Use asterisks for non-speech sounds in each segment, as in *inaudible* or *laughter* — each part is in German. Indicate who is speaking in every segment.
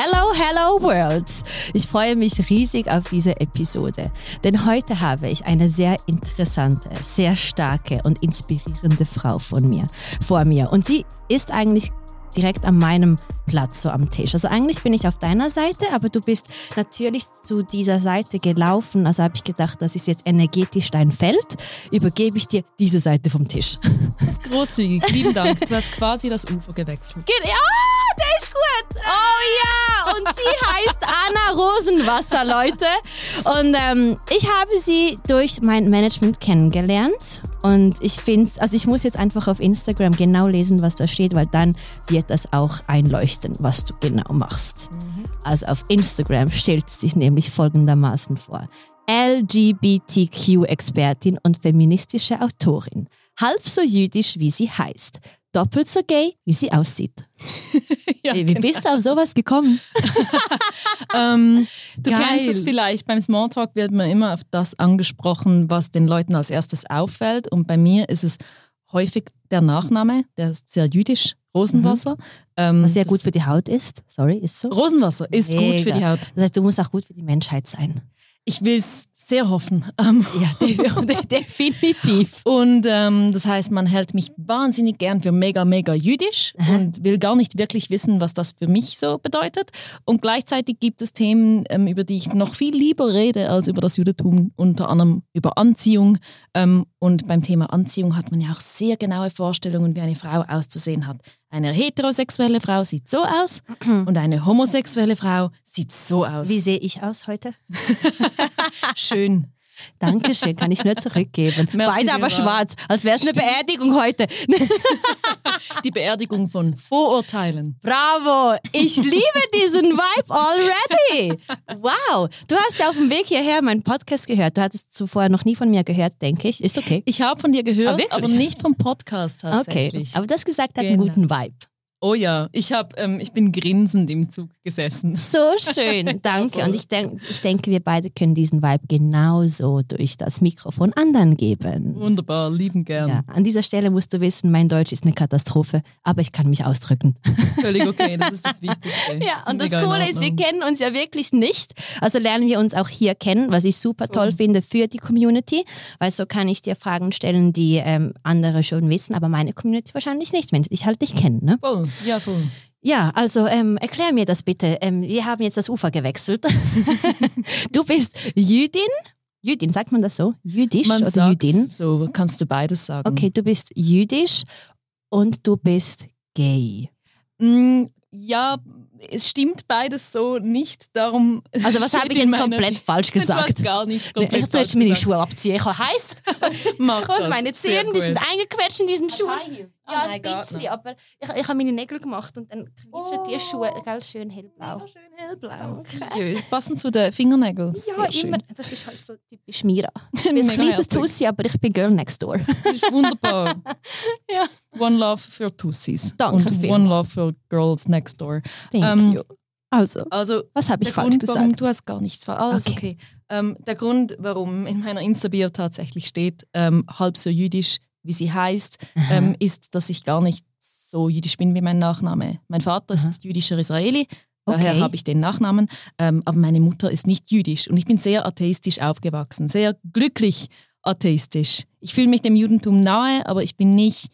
Speaker 1: Hello, hello world! Ich freue mich riesig auf diese Episode, denn heute habe ich eine sehr interessante, sehr starke und inspirierende Frau von mir vor mir und sie ist eigentlich direkt an meinem Platz, so am Tisch. Also eigentlich bin ich auf deiner Seite, aber du bist natürlich zu dieser Seite gelaufen. Also habe ich gedacht, das ist jetzt energetisch dein Feld. Übergebe ich dir diese Seite vom Tisch.
Speaker 2: Das ist großzügig. Lieben Dank. Du hast quasi das Ufer gewechselt.
Speaker 1: Ja, der ist gut. Oh ja. Und sie heißt Anna Rosenwasser, Leute. Und ähm, ich habe sie durch mein Management kennengelernt. Und ich finde, also ich muss jetzt einfach auf Instagram genau lesen, was da steht, weil dann wird das auch einleuchten, was du genau machst. Mhm. Also auf Instagram stellt sich nämlich folgendermaßen vor. LGBTQ-Expertin und feministische Autorin. Halb so jüdisch, wie sie heißt. Doppelt so gay, wie sie aussieht. *laughs* ja, wie genau. bist du auf sowas gekommen? *laughs* *laughs*
Speaker 2: ähm, du Geil. kennst es vielleicht, beim Smalltalk wird man immer auf das angesprochen, was den Leuten als erstes auffällt. Und bei mir ist es häufig der Nachname, der ist sehr jüdisch, Rosenwasser. Mhm.
Speaker 1: Ähm, was sehr gut für die Haut ist. Sorry, ist so.
Speaker 2: Rosenwasser ist Mega. gut für die Haut.
Speaker 1: Das heißt, du musst auch gut für die Menschheit sein.
Speaker 2: Ich will es sehr hoffen. Ähm,
Speaker 1: ja, definitiv. *laughs*
Speaker 2: Und ähm, das heißt, man hält mich wahnsinnig gern für mega, mega jüdisch Aha. und will gar nicht wirklich wissen, was das für mich so bedeutet. Und gleichzeitig gibt es Themen, ähm, über die ich noch viel lieber rede als über das Judentum, unter anderem über Anziehung. Ähm, und beim Thema Anziehung hat man ja auch sehr genaue Vorstellungen, wie eine Frau auszusehen hat. Eine heterosexuelle Frau sieht so aus *clears throat* und eine homosexuelle Frau sieht so aus.
Speaker 1: Wie sehe ich aus heute? *laughs*
Speaker 2: Schön.
Speaker 1: Dankeschön, kann ich nur zurückgeben. *laughs* Merci Beide aber schwarz, als wäre es eine Beerdigung heute. *laughs*
Speaker 2: Die Beerdigung von Vorurteilen.
Speaker 1: Bravo, ich liebe diesen Vibe already. Wow, du hast ja auf dem Weg hierher meinen Podcast gehört. Du hattest zuvor noch nie von mir gehört, denke ich. Ist okay.
Speaker 2: Ich habe von dir gehört, aber, aber, nicht vom Podcast
Speaker 1: tatsächlich. Okay, aber das gesagt hat genau. einen guten Vibe.
Speaker 2: Oh ja, ich, hab, ähm, ich bin grinsend im Zug gesessen.
Speaker 1: So schön, *laughs* danke. Und ich, denk, ich denke, wir beide können diesen Vibe genauso durch das Mikrofon anderen geben.
Speaker 2: Wunderbar, lieben gern. Ja,
Speaker 1: an dieser Stelle musst du wissen, mein Deutsch ist eine Katastrophe, aber ich kann mich ausdrücken.
Speaker 2: Völlig okay, das ist das *laughs* Wichtigste.
Speaker 1: ja, und Mega das Coole ist, wir kennen uns ja wirklich nicht. Also lernen wir uns auch hier kennen, was ich super toll finde für die Community, weil so kann ich dir Fragen stellen, die ähm, andere schon wissen, aber meine Community wahrscheinlich nicht, wenn sie dich halt nicht kennen. Ne?
Speaker 2: Voll. Ja, voll.
Speaker 1: Ja, also ähm, erklär mir das bitte. Ähm, wir haben jetzt das Ufer gewechselt. *laughs* du bist Jüdin. Jüdin, sagt man das so? Jüdisch
Speaker 2: man
Speaker 1: oder
Speaker 2: sagt
Speaker 1: Jüdin?
Speaker 2: So kannst du beides sagen.
Speaker 1: Okay, du bist jüdisch und du bist gay.
Speaker 2: Mm, ja, es stimmt beides so nicht. Darum
Speaker 1: also was *laughs* habe ich jetzt komplett falsch *laughs* gesagt?
Speaker 2: Du gar nicht komplett
Speaker 1: Ich tue meine Schuhe abziehen. Ich heiß.
Speaker 2: Mach
Speaker 1: Und meine Zähne, die sind eingequetscht in diesen Schuhen. Ja, oh ein bisschen, aber ich, ich habe meine Nägel gemacht und dann quietschen oh. die Schuhe gell, schön hellblau.
Speaker 2: Ja, schön hellblau. Okay. Passend zu den Fingernägeln.
Speaker 1: Ja, immer. Das ist halt so typisch Mira. *laughs* Ich bin ein kleines Tussi, aber ich bin Girl Next Door.
Speaker 2: Das ist wunderbar. *laughs*
Speaker 1: ja.
Speaker 2: One Love für Tussis.
Speaker 1: Danke
Speaker 2: und One Love für Girls Next Door.
Speaker 1: Thank ähm, you. Also,
Speaker 2: also
Speaker 1: was habe ich falsch
Speaker 2: Grund,
Speaker 1: gesagt?
Speaker 2: Warum, du hast gar nichts falsch. Alles okay. okay. Ähm, der Grund, warum in meiner Insta-Bio tatsächlich steht, ähm, halb so jüdisch wie sie heißt, ähm, ist, dass ich gar nicht so jüdisch bin wie mein Nachname. Mein Vater Aha. ist jüdischer Israeli, daher okay. habe ich den Nachnamen, ähm, aber meine Mutter ist nicht jüdisch und ich bin sehr atheistisch aufgewachsen, sehr glücklich atheistisch. Ich fühle mich dem Judentum nahe, aber ich bin nicht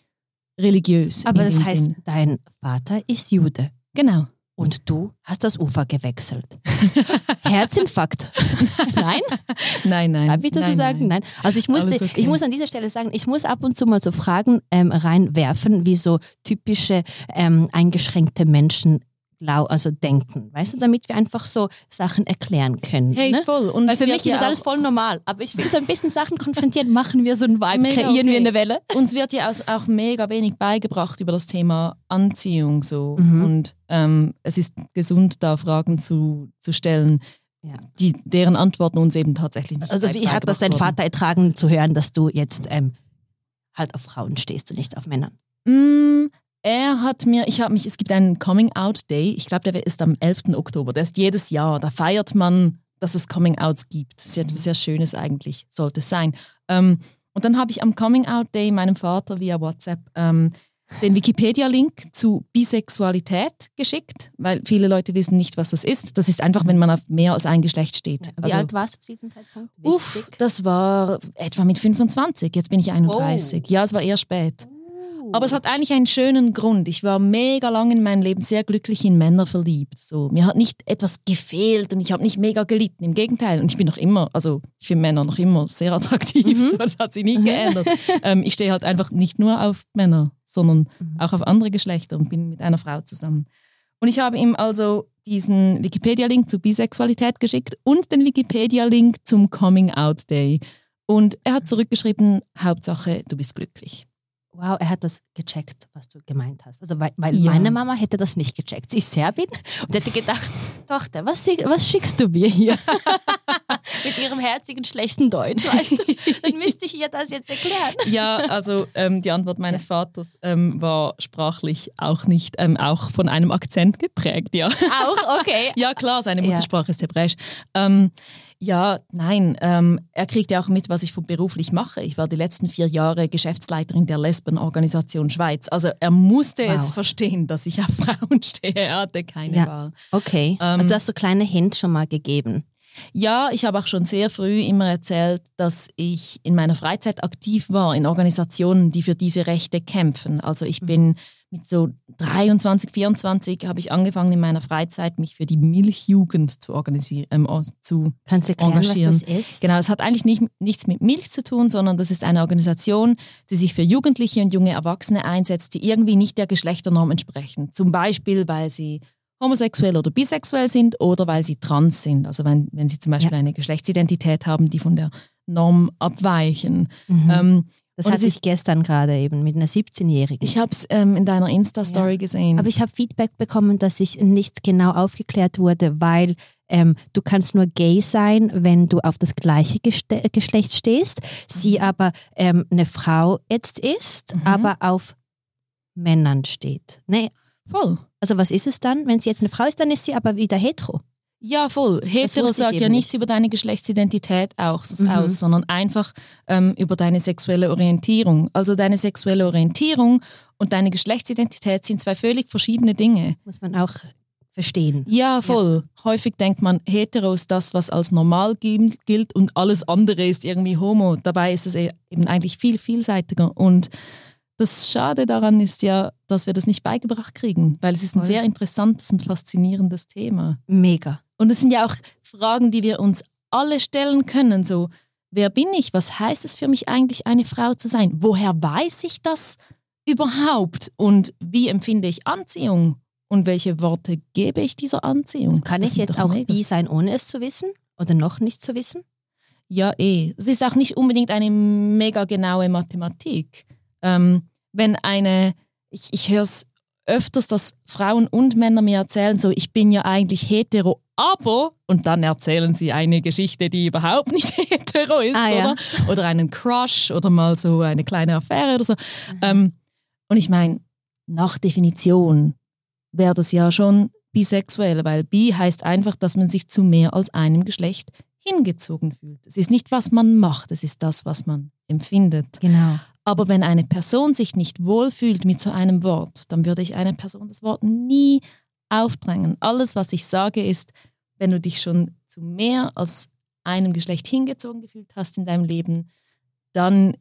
Speaker 2: religiös.
Speaker 1: Aber das heißt, Sinn. dein Vater ist Jude.
Speaker 2: Genau.
Speaker 1: Und du hast das Ufer gewechselt. *laughs* Herzinfarkt. *laughs*
Speaker 2: nein? Nein, nein.
Speaker 1: Darf ich das nein, so sagen? Nein. Also ich muss, okay. ich muss an dieser Stelle sagen, ich muss ab und zu mal so Fragen ähm, reinwerfen, wie so typische ähm, eingeschränkte Menschen also denken, weißt du, damit wir einfach so Sachen erklären können.
Speaker 2: Hey,
Speaker 1: ne?
Speaker 2: voll. Und
Speaker 1: Weil für mich ist das alles voll normal, aber ich will so ein bisschen Sachen konfrontieren, machen wir so ein Vibe, mega kreieren okay. wir eine Welle.
Speaker 2: Uns wird ja auch mega wenig beigebracht über das Thema Anziehung so mhm. und ähm, es ist gesund, da Fragen zu, zu stellen, ja. die, deren Antworten uns eben tatsächlich nicht
Speaker 1: Also wie hat das dein Vater ertragen zu hören, dass du jetzt ähm, halt auf Frauen stehst und nicht auf Männern?
Speaker 2: Mm, er hat mir, ich habe mich, es gibt einen Coming Out Day, ich glaube, der ist am 11. Oktober, der ist jedes Jahr, da feiert man, dass es Coming Outs gibt. Das ist etwas sehr Schönes eigentlich, sollte es sein. Ähm, und dann habe ich am Coming Out Day meinem Vater via WhatsApp ähm, den Wikipedia-Link zu Bisexualität geschickt, weil viele Leute wissen nicht, was das ist. Das ist einfach, wenn man auf mehr als ein Geschlecht steht.
Speaker 1: Wie also, alt warst du zu diesem Zeitpunkt?
Speaker 2: Uff, das war etwa mit 25. Jetzt bin ich 31. Oh. Ja, es war eher spät. Aber es hat eigentlich einen schönen Grund. Ich war mega lang in meinem Leben sehr glücklich in Männer verliebt. So, mir hat nicht etwas gefehlt und ich habe nicht mega gelitten. Im Gegenteil. Und ich bin noch immer, also ich finde Männer noch immer sehr attraktiv. Mhm. So, das hat sich nie geändert. *laughs* ähm, ich stehe halt einfach nicht nur auf Männer, sondern mhm. auch auf andere Geschlechter und bin mit einer Frau zusammen. Und ich habe ihm also diesen Wikipedia-Link zur Bisexualität geschickt und den Wikipedia-Link zum Coming Out Day. Und er hat zurückgeschrieben, Hauptsache, du bist glücklich
Speaker 1: wow, er hat das gecheckt, was du gemeint hast. Also weil, weil ja. meine Mama hätte das nicht gecheckt. Sie ist Serbin und hätte gedacht, *laughs* Tochter, was, was schickst du mir hier? *laughs* Mit ihrem herzigen, schlechten Deutsch, weißt du? Dann müsste ich ihr das jetzt erklären.
Speaker 2: Ja, also ähm, die Antwort meines Vaters ähm, war sprachlich auch nicht, ähm, auch von einem Akzent geprägt, ja.
Speaker 1: Auch, okay. *laughs*
Speaker 2: ja, klar, seine Muttersprache ja. ist Hebräisch. Ja, nein. Ähm, er kriegt ja auch mit, was ich beruflich mache. Ich war die letzten vier Jahre Geschäftsleiterin der Lesbenorganisation Schweiz. Also er musste wow. es verstehen, dass ich auf *laughs* Frauen stehe. Er hatte keine ja. Wahl.
Speaker 1: Okay. Ähm, also du hast so kleine Hints schon mal gegeben.
Speaker 2: Ja, ich habe auch schon sehr früh immer erzählt, dass ich in meiner Freizeit aktiv war in Organisationen, die für diese Rechte kämpfen. Also ich mhm. bin mit so 23, 24 habe ich angefangen in meiner Freizeit mich für die Milchjugend zu organisieren, ähm, zu
Speaker 1: Kannst du erklären, engagieren. was das ist?
Speaker 2: Genau, es hat eigentlich nicht, nichts mit Milch zu tun, sondern das ist eine Organisation, die sich für Jugendliche und junge Erwachsene einsetzt, die irgendwie nicht der Geschlechternorm entsprechen. Zum Beispiel, weil sie homosexuell oder bisexuell sind oder weil sie trans sind. Also wenn, wenn sie zum Beispiel ja. eine Geschlechtsidentität haben, die von der Norm abweichen.
Speaker 1: Mhm. Ähm, das hatte ich gestern gerade eben mit einer 17-Jährigen.
Speaker 2: Ich habe es ähm, in deiner Insta-Story ja. gesehen.
Speaker 1: Aber ich habe Feedback bekommen, dass ich nicht genau aufgeklärt wurde, weil ähm, du kannst nur gay sein, wenn du auf das gleiche Geste Geschlecht stehst. Sie mhm. aber ähm, eine Frau jetzt ist, mhm. aber auf Männern steht. Nee.
Speaker 2: Voll.
Speaker 1: Also was ist es dann? Wenn sie jetzt eine Frau ist, dann ist sie aber wieder hetero.
Speaker 2: Ja, voll. Hetero sagt ja nichts nicht. über deine Geschlechtsidentität auch mhm. aus, sondern einfach ähm, über deine sexuelle Orientierung. Also deine sexuelle Orientierung und deine Geschlechtsidentität sind zwei völlig verschiedene Dinge.
Speaker 1: Muss man auch verstehen.
Speaker 2: Ja, voll. Ja. Häufig denkt man, hetero ist das, was als normal gilt und alles andere ist irgendwie homo. Dabei ist es e-, eben eigentlich viel vielseitiger. Und das Schade daran ist ja, dass wir das nicht beigebracht kriegen, weil es ist ein voll. sehr interessantes und faszinierendes Thema.
Speaker 1: Mega.
Speaker 2: Und es sind ja auch Fragen, die wir uns alle stellen können. So, wer bin ich? Was heißt es für mich eigentlich, eine Frau zu sein? Woher weiß ich das überhaupt? Und wie empfinde ich Anziehung? Und welche Worte gebe ich dieser Anziehung?
Speaker 1: Kann das ich jetzt auch mega. bi sein, ohne es zu wissen? Oder noch nicht zu wissen?
Speaker 2: Ja, eh. Es ist auch nicht unbedingt eine mega genaue Mathematik. Ähm, wenn eine, ich, ich höre es öfters, dass Frauen und Männer mir erzählen, so ich bin ja eigentlich hetero, aber, und dann erzählen sie eine Geschichte, die überhaupt nicht *laughs* hetero ist, ah, ja. oder? Oder einen Crush oder mal so eine kleine Affäre oder so. Mhm. Ähm, und ich meine, nach Definition wäre das ja schon bisexuell, weil bi heißt einfach, dass man sich zu mehr als einem Geschlecht hingezogen fühlt. Es ist nicht, was man macht, es ist das, was man empfindet.
Speaker 1: Genau.
Speaker 2: Aber wenn eine Person sich nicht wohlfühlt mit so einem Wort, dann würde ich einer Person das Wort nie aufdrängen. Alles, was ich sage, ist, wenn du dich schon zu mehr als einem Geschlecht hingezogen gefühlt hast in deinem Leben, dann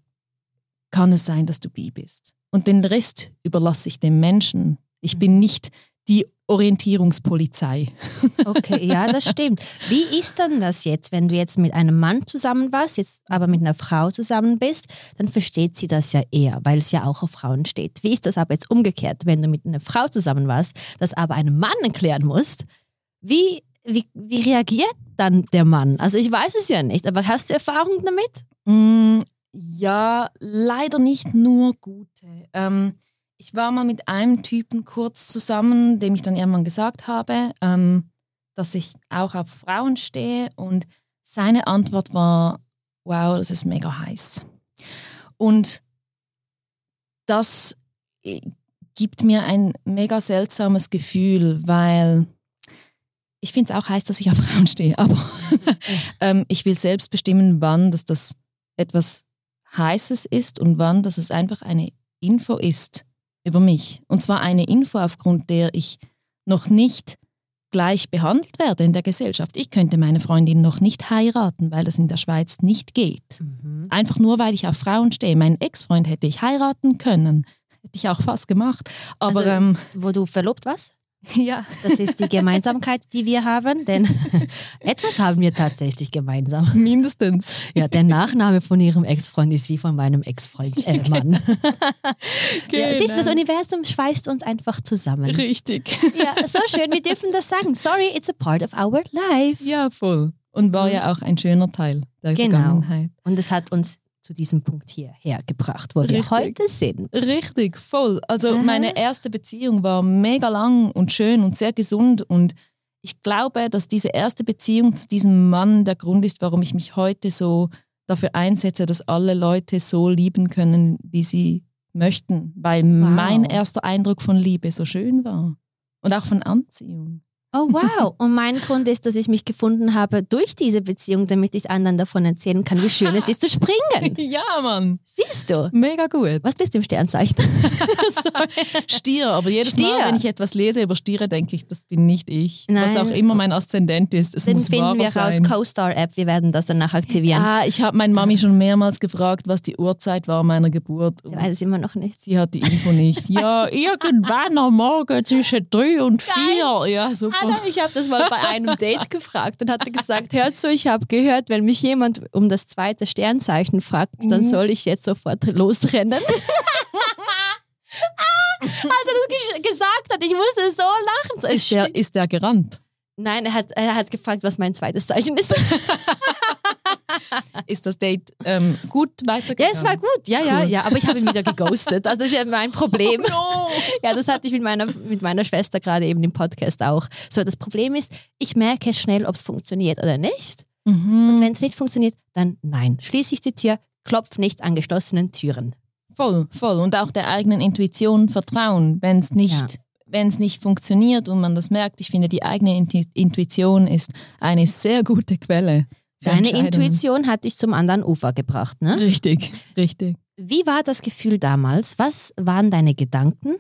Speaker 2: kann es sein, dass du bi bist. Und den Rest überlasse ich dem Menschen. Ich bin nicht die Orientierungspolizei.
Speaker 1: Okay, ja, das stimmt. Wie ist denn das jetzt, wenn du jetzt mit einem Mann zusammen warst, jetzt aber mit einer Frau zusammen bist, dann versteht sie das ja eher, weil es ja auch auf Frauen steht. Wie ist das aber jetzt umgekehrt, wenn du mit einer Frau zusammen warst, das aber einem Mann erklären musst? Wie, wie, wie reagiert dann der Mann? Also ich weiß es ja nicht, aber hast du Erfahrung damit?
Speaker 2: Mm, ja, leider nicht nur gute. Ähm, ich war mal mit einem Typen kurz zusammen, dem ich dann irgendwann gesagt habe, ähm, dass ich auch auf Frauen stehe. Und seine Antwort war, wow, das ist mega heiß. Und das äh, gibt mir ein mega seltsames Gefühl, weil ich finde es auch heiß, dass ich auf *laughs* Frauen stehe, aber ähm, ich will selbst bestimmen, wann dass das etwas Heißes ist und wann dass es einfach eine Info ist, über mich. Und zwar eine Info, aufgrund der ich noch nicht gleich behandelt werde in der Gesellschaft. Ich könnte meine Freundin noch nicht heiraten, weil das in der Schweiz nicht geht. Mhm. Einfach nur, weil ich auf Frauen stehe. Meinen Ex-Freund hätte ich heiraten können. Hätte ich auch fast gemacht. Aber,
Speaker 1: also,
Speaker 2: ähm,
Speaker 1: wo du verlobt warst? *laughs*
Speaker 2: Ja.
Speaker 1: Das ist die Gemeinsamkeit, die wir haben, denn *laughs* etwas haben wir tatsächlich gemeinsam.
Speaker 2: Mindestens.
Speaker 1: Ja, der Nachname von ihrem Ex-Freund ist wie von meinem Ex-Freund, äh, Mann. *laughs* genau. ja, siehst du, das Universum schweißt uns einfach zusammen.
Speaker 2: Richtig.
Speaker 1: Ja, so schön, wir dürfen das sagen. Sorry, it's a part of our life.
Speaker 2: Ja, voll. Und war ja auch ein schöner Teil der genau. Vergangenheit.
Speaker 1: Und es hat uns zu diesem Punkt hierher gebracht, wo Richtig. wir heute sind.
Speaker 2: Richtig, voll. Also Aha. meine erste Beziehung war mega lang und schön und sehr gesund und ich glaube, dass diese erste Beziehung zu diesem Mann der Grund ist, warum ich mich heute so dafür einsetze, dass alle Leute so lieben können, wie sie möchten, weil wow. mein erster Eindruck von Liebe so schön war und auch von Anziehung.
Speaker 1: Oh wow. Und mein Grund ist, dass ich mich gefunden habe durch diese Beziehung, damit ich anderen davon erzählen kann, wie schön es ist zu springen. *laughs*
Speaker 2: ja, Mann.
Speaker 1: Siehst du?
Speaker 2: Mega gut.
Speaker 1: Was bist du im Sternzeichen? *laughs*
Speaker 2: Stier, aber jedes Stier. Mal, wenn ich etwas lese über Stiere, denke ich, das bin nicht ich. Nein. Was auch immer mein Aszendent ist. Es
Speaker 1: Dann
Speaker 2: muss
Speaker 1: finden wir raus, Co-Star-App, wir werden das danach aktivieren.
Speaker 2: Ah, ich habe meine Mami schon mehrmals gefragt, was die Uhrzeit war meiner Geburt.
Speaker 1: Ich weiß es immer noch nicht.
Speaker 2: Sie hat die Info nicht. *laughs* ja, irgendwann am Morgen zwischen drei und vier. Ja, super.
Speaker 1: Anna, ich habe das mal bei einem *laughs* Date gefragt und hatte gesagt, hör zu, ich habe gehört, wenn mich jemand um das zweite Sternzeichen fragt, dann mhm. soll ich jetzt sofort losrennen. *laughs* Als er das gesagt hat, ich musste so lachen.
Speaker 2: Ist der, ist der gerannt?
Speaker 1: Nein, er hat, er hat gefragt, was mein zweites Zeichen ist. *laughs*
Speaker 2: ist das Date ähm, gut weitergegangen?
Speaker 1: Ja, es war gut, ja, cool. ja, ja, aber ich habe ihn wieder geghostet. Also das ist ja mein Problem. Oh no. Ja, das hatte ich mit meiner, mit meiner Schwester gerade eben im Podcast auch. So, das Problem ist, ich merke schnell, ob es funktioniert oder nicht. Mhm. Und wenn es nicht funktioniert, dann nein. Schließe ich die Tür, klopf nicht an geschlossenen Türen.
Speaker 2: Voll, voll. Und auch der eigenen Intuition vertrauen, wenn es nicht ja wenn es nicht funktioniert und man das merkt, ich finde, die eigene Intuition ist eine sehr gute Quelle.
Speaker 1: Deine Intuition hat dich zum anderen Ufer gebracht, ne?
Speaker 2: Richtig, richtig.
Speaker 1: Wie war das Gefühl damals? Was waren deine Gedanken?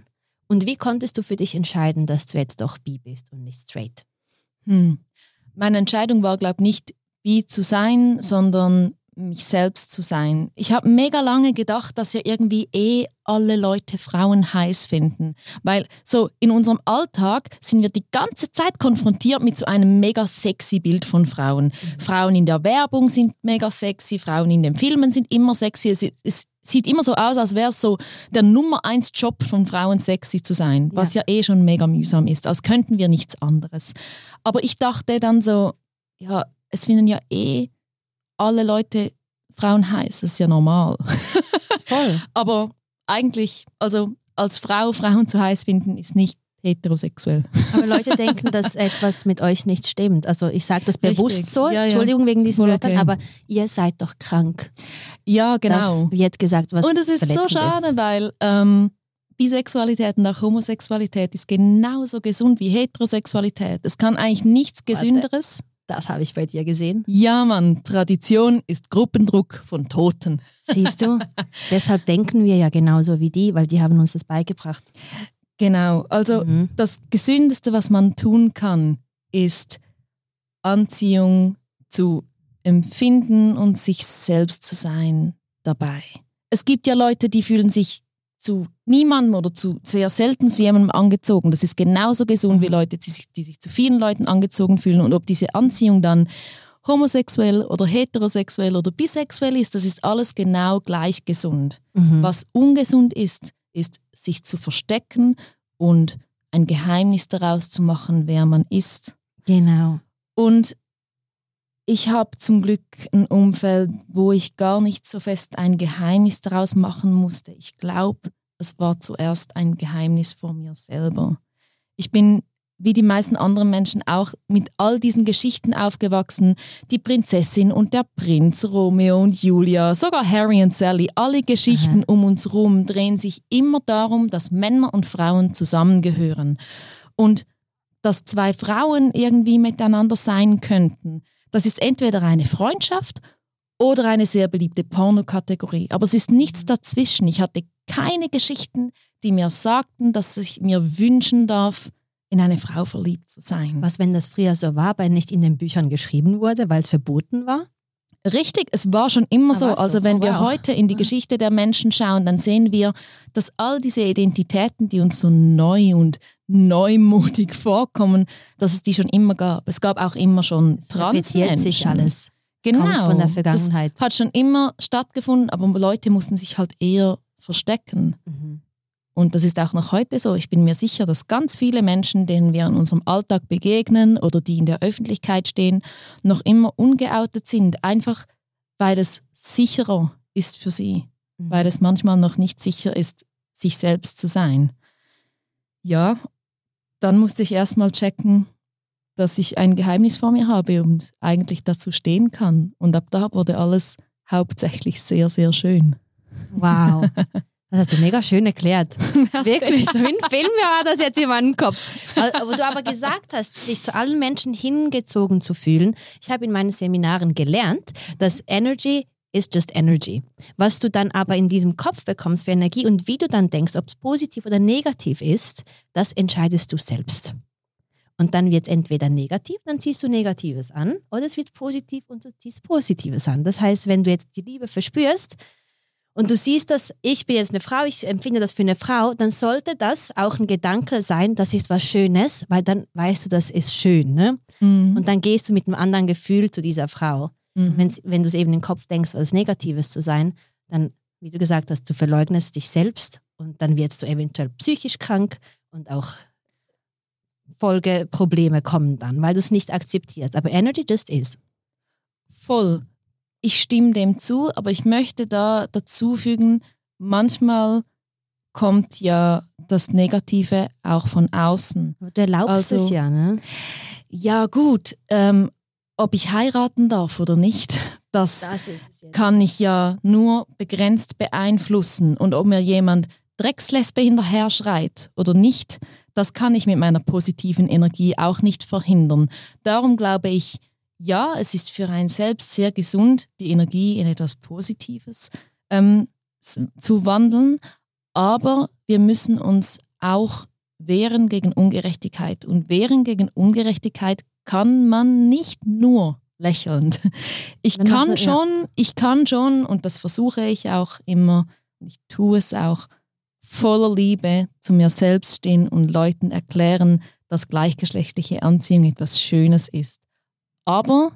Speaker 1: Und wie konntest du für dich entscheiden, dass du jetzt doch bi bist und nicht straight?
Speaker 2: Hm. Meine Entscheidung war, glaube ich, nicht bi zu sein, sondern mich selbst zu sein. Ich habe mega lange gedacht, dass ja irgendwie eh alle Leute Frauen heiß finden, weil so in unserem Alltag sind wir die ganze Zeit konfrontiert mit so einem mega sexy Bild von Frauen. Mhm. Frauen in der Werbung sind mega sexy, Frauen in den Filmen sind immer sexy. Es, es sieht immer so aus, als wäre es so der Nummer eins Job von Frauen sexy zu sein, was ja. ja eh schon mega mühsam ist, als könnten wir nichts anderes. Aber ich dachte dann so, ja, es finden ja eh alle Leute Frauen heiß, das ist ja normal. *laughs*
Speaker 1: Voll.
Speaker 2: Aber eigentlich, also als Frau Frauen zu heiß finden, ist nicht heterosexuell.
Speaker 1: Aber Leute *laughs* denken, dass etwas mit euch nicht stimmt. Also ich sage das bewusst Richtig. so, ja, Entschuldigung ja. wegen diesen Voll Wörtern, okay. aber ihr seid doch krank.
Speaker 2: Ja, genau.
Speaker 1: Das wird gesagt, was
Speaker 2: Und es ist so schade, ist. weil ähm, Bisexualität und auch Homosexualität ist genauso gesund wie Heterosexualität. Es kann eigentlich nichts Gesünderes. Warte.
Speaker 1: Das habe ich bei dir gesehen.
Speaker 2: Ja, Mann, Tradition ist Gruppendruck von Toten.
Speaker 1: Siehst du? *laughs* Deshalb denken wir ja genauso wie die, weil die haben uns das beigebracht.
Speaker 2: Genau, also mhm. das Gesündeste, was man tun kann, ist Anziehung zu empfinden und sich selbst zu sein dabei. Es gibt ja Leute, die fühlen sich zu niemandem oder zu sehr selten zu jemandem angezogen. Das ist genauso gesund wie mhm. Leute, die sich, die sich zu vielen Leuten angezogen fühlen. Und ob diese Anziehung dann homosexuell oder heterosexuell oder bisexuell ist, das ist alles genau gleich gesund. Mhm. Was ungesund ist, ist sich zu verstecken und ein Geheimnis daraus zu machen, wer man ist.
Speaker 1: Genau.
Speaker 2: Und ich habe zum Glück ein Umfeld, wo ich gar nicht so fest ein Geheimnis daraus machen musste. Ich glaube, es war zuerst ein Geheimnis vor mir selber. Ich bin wie die meisten anderen Menschen auch mit all diesen Geschichten aufgewachsen. Die Prinzessin und der Prinz, Romeo und Julia, sogar Harry und Sally. Alle Geschichten Aha. um uns herum drehen sich immer darum, dass Männer und Frauen zusammengehören. Und dass zwei Frauen irgendwie miteinander sein könnten. Das ist entweder eine Freundschaft oder eine sehr beliebte Pornokategorie. Aber es ist nichts dazwischen. Ich hatte keine Geschichten, die mir sagten, dass ich mir wünschen darf, in eine Frau verliebt zu sein.
Speaker 1: Was, wenn das früher so war, weil nicht in den Büchern geschrieben wurde, weil es verboten war?
Speaker 2: Richtig, es war schon immer
Speaker 1: Ah,
Speaker 2: so.
Speaker 1: war's so?
Speaker 2: Also wenn
Speaker 1: Oh,
Speaker 2: wir heute in die Geschichte der Menschen schauen, dann sehen wir, dass all diese Identitäten, die uns so neu und neumodig vorkommen, dass es die schon immer gab. Es gab auch immer schon
Speaker 1: Es repetiert sich alles.
Speaker 2: Genau.
Speaker 1: Kommt von der Vergangenheit.
Speaker 2: Das hat schon immer stattgefunden, aber Leute mussten sich halt eher verstecken.
Speaker 1: Mhm.
Speaker 2: Und das ist auch noch heute so. Ich bin mir sicher, dass ganz viele Menschen, denen wir in unserem Alltag begegnen oder die in der Öffentlichkeit stehen, noch immer ungeoutet sind. Einfach weil es sicherer ist für sie.
Speaker 1: Mhm.
Speaker 2: Weil es manchmal noch nicht sicher ist, sich selbst zu sein. Ja, dann musste ich erstmal checken, dass ich ein Geheimnis vor mir habe und eigentlich dazu stehen kann. Und ab da wurde alles hauptsächlich sehr, sehr schön.
Speaker 1: Wow. *laughs* Das hast du mega schön erklärt. *laughs* Wirklich, so ein Film war das jetzt in meinem Kopf. Wo du aber gesagt hast, sich zu allen Menschen hingezogen zu fühlen. Ich habe in meinen Seminaren gelernt, dass Energy is just Energy. Was du dann aber in diesem Kopf bekommst für Energie und wie du dann denkst, ob es positiv oder negativ ist, das entscheidest du selbst. Und dann wird es entweder negativ, dann ziehst du Negatives an, oder es wird positiv und du ziehst Positives an. Das heißt, wenn du jetzt die Liebe verspürst, und du siehst das, ich bin jetzt eine Frau, ich empfinde das für eine Frau, dann sollte das auch ein Gedanke sein, das ist was Schönes, weil dann weißt du, das ist schön. Ne?
Speaker 2: Mhm.
Speaker 1: Und dann gehst du mit einem anderen Gefühl zu dieser Frau.
Speaker 2: Mhm.
Speaker 1: Wenn's, wenn du es eben im Kopf denkst, was Negatives zu sein, dann, wie du gesagt hast, du verleugnest dich selbst und dann wirst du eventuell psychisch krank und auch Folgeprobleme kommen dann, weil du es nicht akzeptierst. Aber Energy just is.
Speaker 2: Voll. Ich stimme dem zu, aber ich möchte da dazu fügen, manchmal kommt ja das Negative auch von außen.
Speaker 1: Du erlaubst
Speaker 2: Also-
Speaker 1: es ja, ne?
Speaker 2: Ja gut, ähm, ob ich heiraten darf oder nicht, *laughs* das
Speaker 1: Das
Speaker 2: kann ich ja nur begrenzt beeinflussen. Und ob mir jemand Dreckslesbe hinterher schreit oder nicht, das kann ich mit meiner positiven Energie auch nicht verhindern. Darum glaube ich, ja, es ist für einen selbst sehr gesund, die Energie in etwas Positives ähm, zu wandeln. Aber wir müssen uns auch wehren gegen Ungerechtigkeit. Und wehren gegen Ungerechtigkeit kann man nicht nur lächelnd. *laughs* Ich kann schon, ich kann schon, und das versuche ich auch immer, ich tue es auch, voller Liebe zu mir selbst stehen und Leuten erklären, dass gleichgeschlechtliche Anziehung etwas Schönes ist. Aber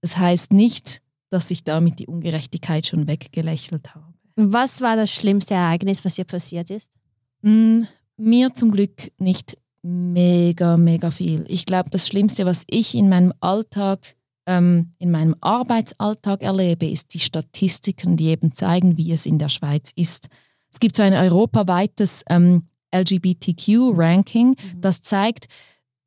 Speaker 2: es heißt nicht, dass ich damit die Ungerechtigkeit schon weggelächelt habe.
Speaker 1: Was war das schlimmste Ereignis, was dir passiert ist?
Speaker 2: Mm, Mir zum Glück nicht mega, mega viel. Ich glaube, das Schlimmste, was ich in meinem Alltag, ähm, in meinem Arbeitsalltag erlebe, ist die Statistiken, die eben zeigen, wie es in der Schweiz ist. Es gibt so ein europaweites ähm, LGBTQ-Ranking, das zeigt,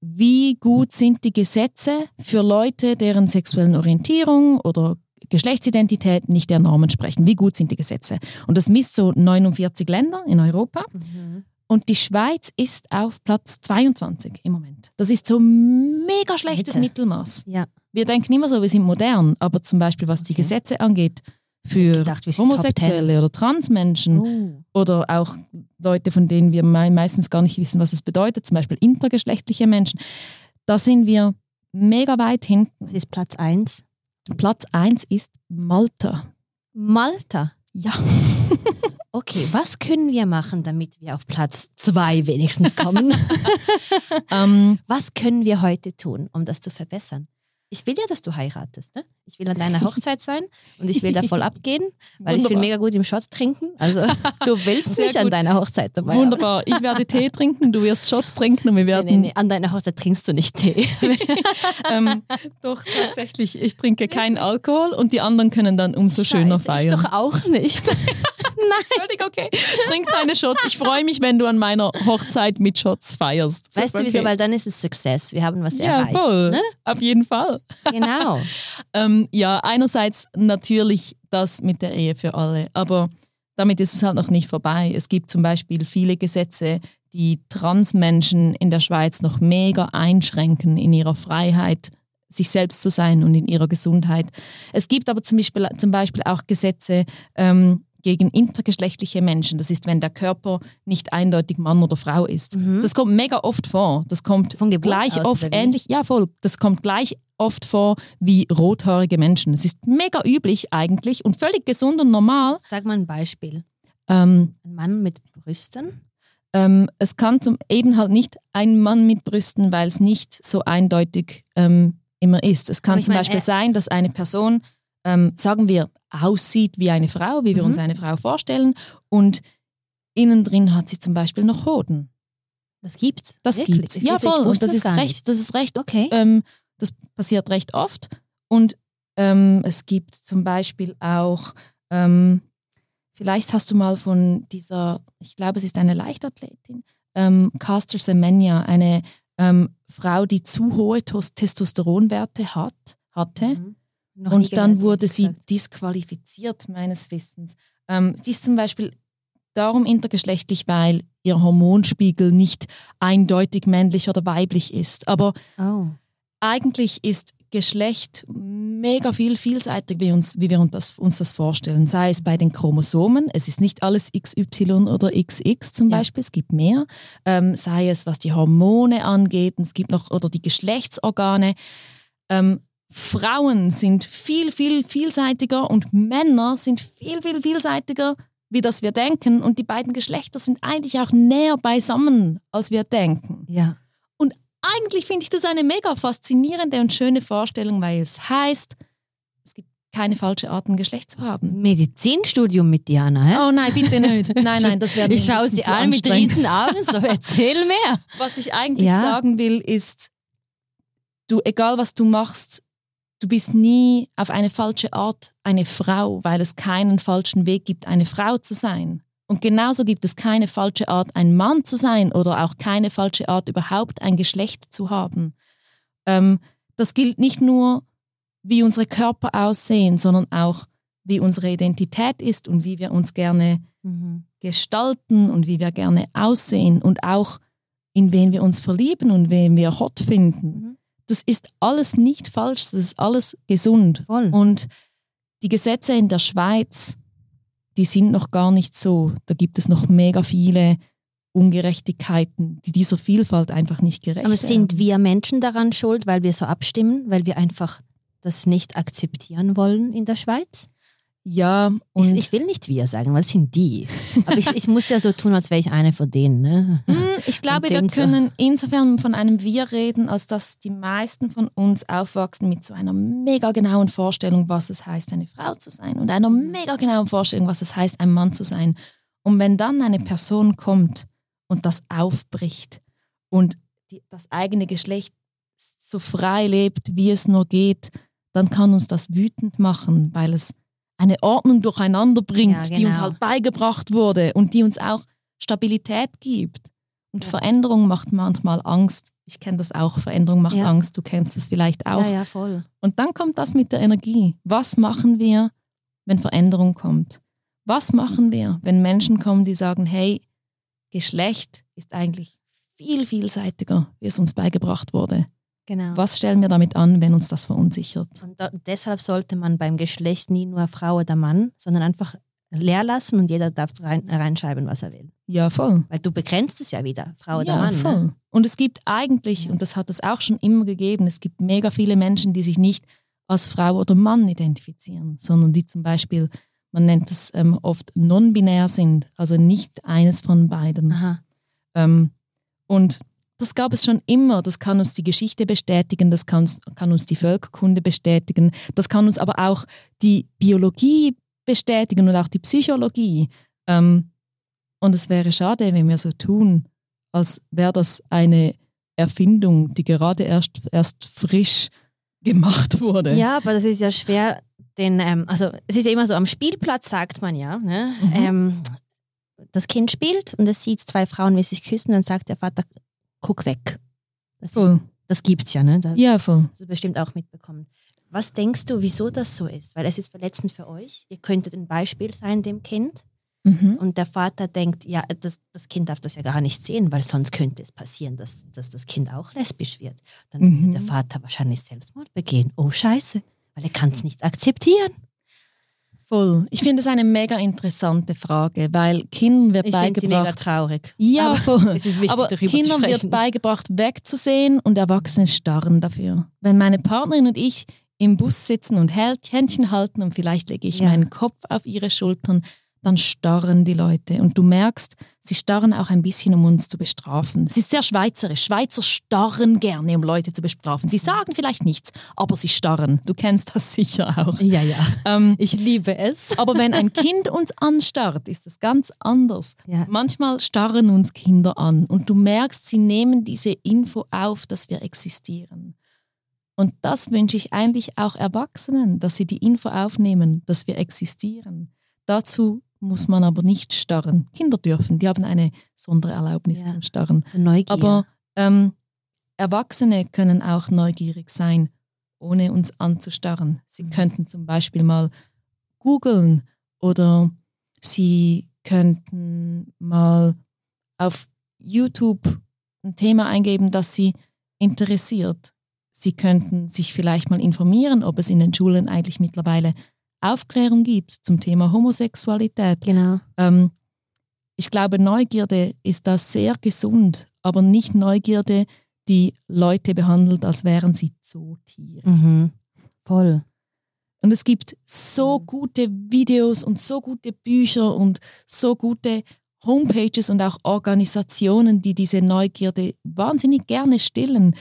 Speaker 2: wie gut sind die Gesetze für Leute, deren sexuellen Orientierung oder Geschlechtsidentität nicht der Normen sprechen. Wie gut sind die Gesetze? Und das misst so 49 Länder in Europa. Und die Schweiz ist auf Platz 22 im Moment. Das ist so mega schlechtes. Mittelmaß.
Speaker 1: Ja.
Speaker 2: Wir denken immer so, wir sind modern, aber zum Beispiel was die
Speaker 1: Okay.
Speaker 2: Gesetze angeht, für
Speaker 1: gedacht,
Speaker 2: Homosexuelle oder Transmenschen
Speaker 1: Oh.
Speaker 2: oder auch Leute, von denen wir mei- meistens gar nicht wissen, was es bedeutet, zum Beispiel intergeschlechtliche Menschen, da sind wir mega weit hinten.
Speaker 1: Was ist Platz 1?
Speaker 2: Platz 1 ist Malta.
Speaker 1: Malta.
Speaker 2: Ja. *laughs*
Speaker 1: Okay, was können wir machen, damit wir auf Platz 2 wenigstens kommen? *laughs*
Speaker 2: ähm,
Speaker 1: was können wir heute tun, um das zu verbessern? Ich will ja, dass du heiratest. Ne? Ich will an deiner Hochzeit sein und ich will da voll abgehen, weil ich bin
Speaker 2: Wunderbar.
Speaker 1: mega gut im Shots trinken. Also du willst mich an deiner Hochzeit dabei.
Speaker 2: Wunderbar. Ich werde Tee trinken, du wirst Shots trinken und wir
Speaker 1: Nee,
Speaker 2: werden.
Speaker 1: nee, nee, an deiner Hochzeit trinkst du nicht Tee. *laughs*
Speaker 2: Ähm, doch, tatsächlich. Ich trinke keinen Alkohol und die anderen können dann umso schöner
Speaker 1: Scheiße,
Speaker 2: feiern.
Speaker 1: Ich doch auch nicht. *laughs* *laughs*
Speaker 2: Völlig okay. Trink deine Shots. Ich freue mich, wenn du an meiner Hochzeit mit Shots feierst. Das
Speaker 1: Weißt du wieso?
Speaker 2: okay.
Speaker 1: Weil dann ist es Success. Wir haben was
Speaker 2: Ja,
Speaker 1: erreicht.
Speaker 2: voll.
Speaker 1: Ne?
Speaker 2: Auf jeden Fall.
Speaker 1: Genau. *laughs*
Speaker 2: Ähm, ja, einerseits natürlich das mit der Ehe für alle, aber damit ist es halt noch nicht vorbei. Es gibt zum Beispiel viele Gesetze, die Transmenschen in der Schweiz noch mega einschränken in ihrer Freiheit, sich selbst zu sein und in ihrer Gesundheit. Es gibt aber zum Beispiel, zum Beispiel auch Gesetze, ähm, gegen intergeschlechtliche Menschen. Das ist, wenn der Körper nicht eindeutig Mann oder Frau ist.
Speaker 1: Mhm.
Speaker 2: Das kommt mega oft vor. Das kommt gleich
Speaker 1: aus,
Speaker 2: oft ähnlich, ja voll, das kommt gleich oft vor wie rothaarige Menschen. Es ist mega üblich eigentlich und völlig gesund und normal.
Speaker 1: Sag mal ein Beispiel.
Speaker 2: Ähm,
Speaker 1: Ein Mann mit Brüsten.
Speaker 2: ähm, es kann zum eben halt nicht ein Mann mit Brüsten, weil es nicht so eindeutig ähm, immer ist. Es kann zum
Speaker 1: mein,
Speaker 2: Beispiel
Speaker 1: äh,
Speaker 2: sein, dass eine Person, ähm, sagen wir, aussieht wie eine Frau, wie wir
Speaker 1: Mhm.
Speaker 2: uns eine Frau vorstellen, und innen drin hat sie zum Beispiel noch Hoden.
Speaker 1: Das gibt's.
Speaker 2: Das
Speaker 1: Wirklich?
Speaker 2: gibt's.
Speaker 1: Ich
Speaker 2: Ja, voll. Und
Speaker 1: wusste
Speaker 2: das ist recht,
Speaker 1: nicht.
Speaker 2: das ist recht
Speaker 1: Okay.
Speaker 2: ähm, das passiert recht oft. Und ähm, es gibt zum Beispiel auch, ähm, vielleicht hast du mal von dieser, ich glaube, es ist eine Leichtathletin, ähm, Caster Semenya, eine ähm, Frau, die zu hohe Tos- Testosteronwerte hat, hatte.
Speaker 1: Mhm. Noch
Speaker 2: Und dann wurde sie
Speaker 1: gesagt.
Speaker 2: disqualifiziert, meines Wissens. Ähm, sie ist zum Beispiel darum intergeschlechtlich, weil ihr Hormonspiegel nicht eindeutig männlich oder weiblich ist. Aber
Speaker 1: Oh.
Speaker 2: eigentlich ist Geschlecht mega viel vielseitig, wie, uns, wie wir uns das, uns das vorstellen. Sei es bei den Chromosomen, es ist nicht alles XY oder XX zum
Speaker 1: Ja.
Speaker 2: Beispiel, es gibt mehr. Ähm, sei es, was die Hormone angeht, es gibt noch, oder die Geschlechtsorgane. Ähm, Frauen sind viel, viel vielseitiger und Männer sind viel, viel vielseitiger, wie das wir denken. Und die beiden Geschlechter sind eigentlich auch näher beisammen, als wir denken.
Speaker 1: Ja.
Speaker 2: Eigentlich finde ich das eine mega faszinierende und schöne Vorstellung, weil es heißt, es gibt keine falsche Art, ein Geschlecht zu haben.
Speaker 1: Medizinstudium mit Diana, hä?
Speaker 2: Oh nein, bitte nicht. *laughs* Nein, nein, das wäre
Speaker 1: ich schaue sie an mit riesen Augen, so erzähl mehr.
Speaker 2: Was ich eigentlich
Speaker 1: Ja.
Speaker 2: sagen will, ist, du, egal was du machst, du bist nie auf eine falsche Art eine Frau, weil es keinen falschen Weg gibt, eine Frau zu sein. Und genauso gibt es keine falsche Art, ein Mann zu sein oder auch keine falsche Art, überhaupt ein Geschlecht zu haben. Ähm, das gilt nicht nur, wie unsere Körper aussehen, sondern auch, wie unsere Identität ist und wie wir uns gerne
Speaker 1: Mhm.
Speaker 2: gestalten und wie wir gerne aussehen und auch in wen wir uns verlieben und wen wir hot finden.
Speaker 1: Mhm.
Speaker 2: Das ist alles nicht falsch, das ist alles gesund.
Speaker 1: Voll.
Speaker 2: Und die Gesetze in der Schweiz, die sind noch gar nicht so. Da gibt es noch mega viele Ungerechtigkeiten, die dieser Vielfalt einfach nicht gerecht
Speaker 1: Aber sind wir Menschen daran schuld, weil wir so abstimmen, weil wir einfach das nicht akzeptieren wollen in der Schweiz?
Speaker 2: Ja,
Speaker 1: Ich,
Speaker 2: und
Speaker 1: ich will nicht wir sagen, was sind die? Aber ich, ich muss ja so tun, als wäre ich eine von denen. Ne?
Speaker 2: Hm, Ich glaube, wir können insofern von einem Wir reden, als dass die meisten von uns aufwachsen mit so einer mega genauen Vorstellung, was es heißt, eine Frau zu sein und einer mega genauen Vorstellung, was es heißt, ein Mann zu sein. Und wenn dann eine Person kommt und das aufbricht und die, das eigene Geschlecht so frei lebt, wie es nur geht, dann kann uns das wütend machen, weil es eine Ordnung durcheinander bringt,
Speaker 1: Ja,
Speaker 2: die uns
Speaker 1: genau.
Speaker 2: halt beigebracht wurde und die uns auch Stabilität gibt. Und
Speaker 1: Ja.
Speaker 2: Veränderung macht manchmal Angst. Ich kenne das auch, Veränderung macht
Speaker 1: Ja.
Speaker 2: Angst, du kennst es vielleicht auch.
Speaker 1: Ja, ja, voll.
Speaker 2: Und dann kommt das mit der Energie. Was machen wir, wenn Veränderung kommt? Was machen wir, wenn Menschen kommen, die sagen, hey, Geschlecht ist eigentlich viel vielseitiger, wie es uns beigebracht wurde.
Speaker 1: Genau.
Speaker 2: Was stellen wir damit an, wenn uns das verunsichert?
Speaker 1: Und da, deshalb sollte man beim Geschlecht nie nur Frau oder Mann, sondern einfach leer lassen und jeder darf rein, reinschreiben, was er will.
Speaker 2: Ja, voll.
Speaker 1: Weil du begrenzt es ja wieder, Frau oder
Speaker 2: ja,
Speaker 1: Mann.
Speaker 2: voll.
Speaker 1: Ne?
Speaker 2: Und es gibt eigentlich,
Speaker 1: Ja.
Speaker 2: und das hat es auch schon immer gegeben, es gibt mega viele Menschen, die sich nicht als Frau oder Mann identifizieren, sondern die zum Beispiel, man nennt es ähm, oft non-binär sind, also nicht eines von beiden. Ähm, und das gab es schon immer. Das kann uns die Geschichte bestätigen, das kann, kann uns die Völkerkunde bestätigen, das kann uns aber auch die Biologie bestätigen und auch die Psychologie. Ähm, und es wäre schade, wenn wir so tun, als wäre das eine Erfindung, die gerade erst, erst frisch gemacht wurde.
Speaker 1: Ja, aber das ist ja schwer, den, ähm, also es ist ja immer so, am Spielplatz sagt man ja, ne?
Speaker 2: Mhm.
Speaker 1: ähm, das Kind spielt und es sieht zwei Frauen, wie sie sich küssen, dann sagt der Vater, guck weg. Das, ist,
Speaker 2: Voll.
Speaker 1: das gibt's ja, ne? Das,
Speaker 2: Ja, voll.
Speaker 1: hast du bestimmt auch mitbekommen. Was denkst du, wieso das so ist? Weil es ist verletzend für euch. Ihr könntet ein Beispiel sein dem Kind.
Speaker 2: Mhm.
Speaker 1: Und der Vater denkt, ja, das, das Kind darf das ja gar nicht sehen, weil sonst könnte es passieren, dass, dass das Kind auch lesbisch wird. Dann
Speaker 2: Mhm.
Speaker 1: wird der Vater wahrscheinlich Selbstmord begehen. Oh Scheiße, weil er kann es nicht akzeptieren.
Speaker 2: Voll. Ich finde es eine mega interessante Frage, weil Kindern wird
Speaker 1: Ich finde sie mega
Speaker 2: beigebracht.
Speaker 1: traurig.
Speaker 2: Ja,
Speaker 1: Aber
Speaker 2: voll.
Speaker 1: es ist wichtig,
Speaker 2: Aber
Speaker 1: darüber
Speaker 2: Kindern wird beigebracht, wegzusehen und Erwachsene starren dafür. Wenn meine Partnerin und ich im Bus sitzen und Hält- Händchen halten und vielleicht lege ich
Speaker 1: Ja.
Speaker 2: meinen Kopf auf ihre Schultern, dann starren die Leute. Und du merkst, sie starren auch ein bisschen, um uns zu bestrafen. Es ist sehr schweizerisch. Schweizer starren gerne, um Leute zu bestrafen. Sie sagen vielleicht nichts, aber sie starren. Du kennst das sicher auch.
Speaker 1: Ja, ja.
Speaker 2: Ähm,
Speaker 1: Ich liebe es.
Speaker 2: aber wenn ein Kind uns anstarrt, ist es ganz anders.
Speaker 1: Ja.
Speaker 2: Manchmal starren uns Kinder an und du merkst, sie nehmen diese Info auf, dass wir existieren. Und das wünsche ich eigentlich auch Erwachsenen, dass sie die Info aufnehmen, dass wir existieren. Dazu muss man aber nicht starren. Kinder dürfen, die haben eine Sondererlaubnis
Speaker 1: Ja.
Speaker 2: zum Starren.
Speaker 1: So Neugier.
Speaker 2: Aber ähm, Erwachsene können auch neugierig sein, ohne uns anzustarren. Sie
Speaker 1: Mhm.
Speaker 2: könnten zum Beispiel mal googeln oder sie könnten mal auf YouTube ein Thema eingeben, das sie interessiert. Sie könnten sich vielleicht mal informieren, ob es in den Schulen eigentlich mittlerweile Aufklärung gibt zum Thema Homosexualität.
Speaker 1: genau.
Speaker 2: Ähm, ich glaube, Neugierde ist da sehr gesund, aber nicht Neugierde, die Leute behandelt, als wären sie Zootiere.
Speaker 1: Mhm. Voll.
Speaker 2: Und es gibt so
Speaker 1: Mhm.
Speaker 2: gute Videos und so gute Bücher und so gute Homepages und auch Organisationen, die diese Neugierde wahnsinnig gerne stillen.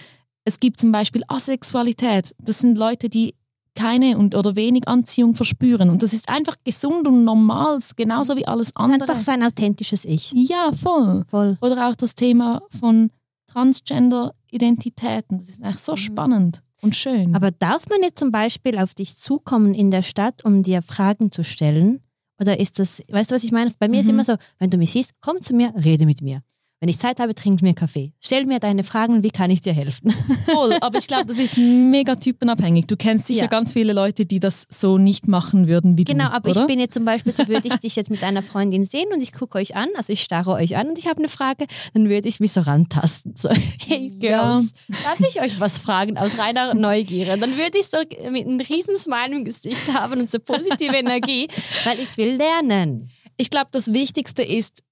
Speaker 2: Es gibt zum Beispiel Asexualität. Das sind Leute, die keine und oder wenig Anziehung verspüren. Und das ist einfach gesund und normal, genauso wie alles andere.
Speaker 1: Einfach sein authentisches Ich.
Speaker 2: Ja, voll.
Speaker 1: Voll.
Speaker 2: Oder auch das Thema von Transgender-Identitäten. Das ist eigentlich so
Speaker 1: Mhm.
Speaker 2: spannend und schön.
Speaker 1: Aber darf man jetzt zum Beispiel auf dich zukommen in der Stadt, um dir Fragen zu stellen? Oder ist das, weißt du, was ich meine? Bei mir ist
Speaker 2: Mhm.
Speaker 1: immer so, wenn du mich siehst, komm zu mir, rede mit mir. Wenn ich Zeit habe, trink mir Kaffee. Stell mir deine Fragen, wie kann ich dir helfen? *laughs*
Speaker 2: Voll, aber ich glaube, das ist mega typenabhängig. Du kennst sicher
Speaker 1: Ja.
Speaker 2: ganz viele Leute, die das so nicht machen würden wie
Speaker 1: Genau,
Speaker 2: du.
Speaker 1: aber
Speaker 2: oder?
Speaker 1: ich bin jetzt zum Beispiel, so würde ich *laughs* dich jetzt mit einer Freundin sehen und ich gucke euch an, also ich starre euch an und ich habe eine Frage, dann würde ich mich so rantasten. So, hey
Speaker 2: Ja.
Speaker 1: Girls, darf ich euch was fragen aus reiner Neugier? Dann würde ich so mit einem riesen Smile im Gesicht haben und so positive *laughs* Energie, weil ich will lernen.
Speaker 2: Ich glaube, das Wichtigste ist,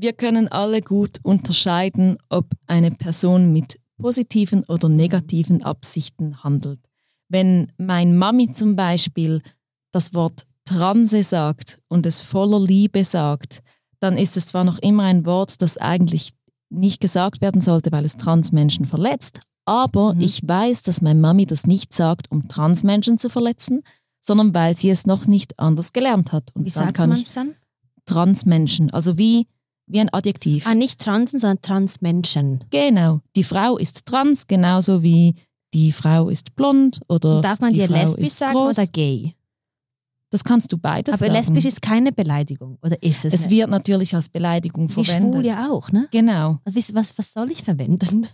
Speaker 2: wir können alle gut unterscheiden, ob eine Person mit positiven oder negativen Absichten handelt. Wenn mein Mami zum Beispiel das Wort Transe sagt und es voller Liebe sagt, dann ist es zwar noch immer ein Wort, das eigentlich nicht gesagt werden sollte, weil es Transmenschen verletzt, aber
Speaker 1: Mhm.
Speaker 2: ich weiß, dass meine Mami das nicht sagt, um Transmenschen zu verletzen, sondern weil sie es noch nicht anders gelernt hat. Und
Speaker 1: Wie
Speaker 2: dann
Speaker 1: sagt man es dann?
Speaker 2: Transmenschen, also wie, wie ein Adjektiv.
Speaker 1: Ah, nicht Transen, sondern Transmenschen.
Speaker 2: Genau, die Frau ist trans, genauso wie die Frau ist blond oder
Speaker 1: Und darf man
Speaker 2: die
Speaker 1: dir
Speaker 2: Frau
Speaker 1: lesbisch sagen
Speaker 2: groß.
Speaker 1: oder gay?
Speaker 2: Das kannst du beides
Speaker 1: Aber
Speaker 2: sagen.
Speaker 1: lesbisch ist keine Beleidigung, oder ist es?
Speaker 2: es
Speaker 1: nicht?
Speaker 2: wird natürlich als Beleidigung verwendet.
Speaker 1: schwul ja auch, ne?
Speaker 2: Genau.
Speaker 1: Was, was, was soll ich verwenden?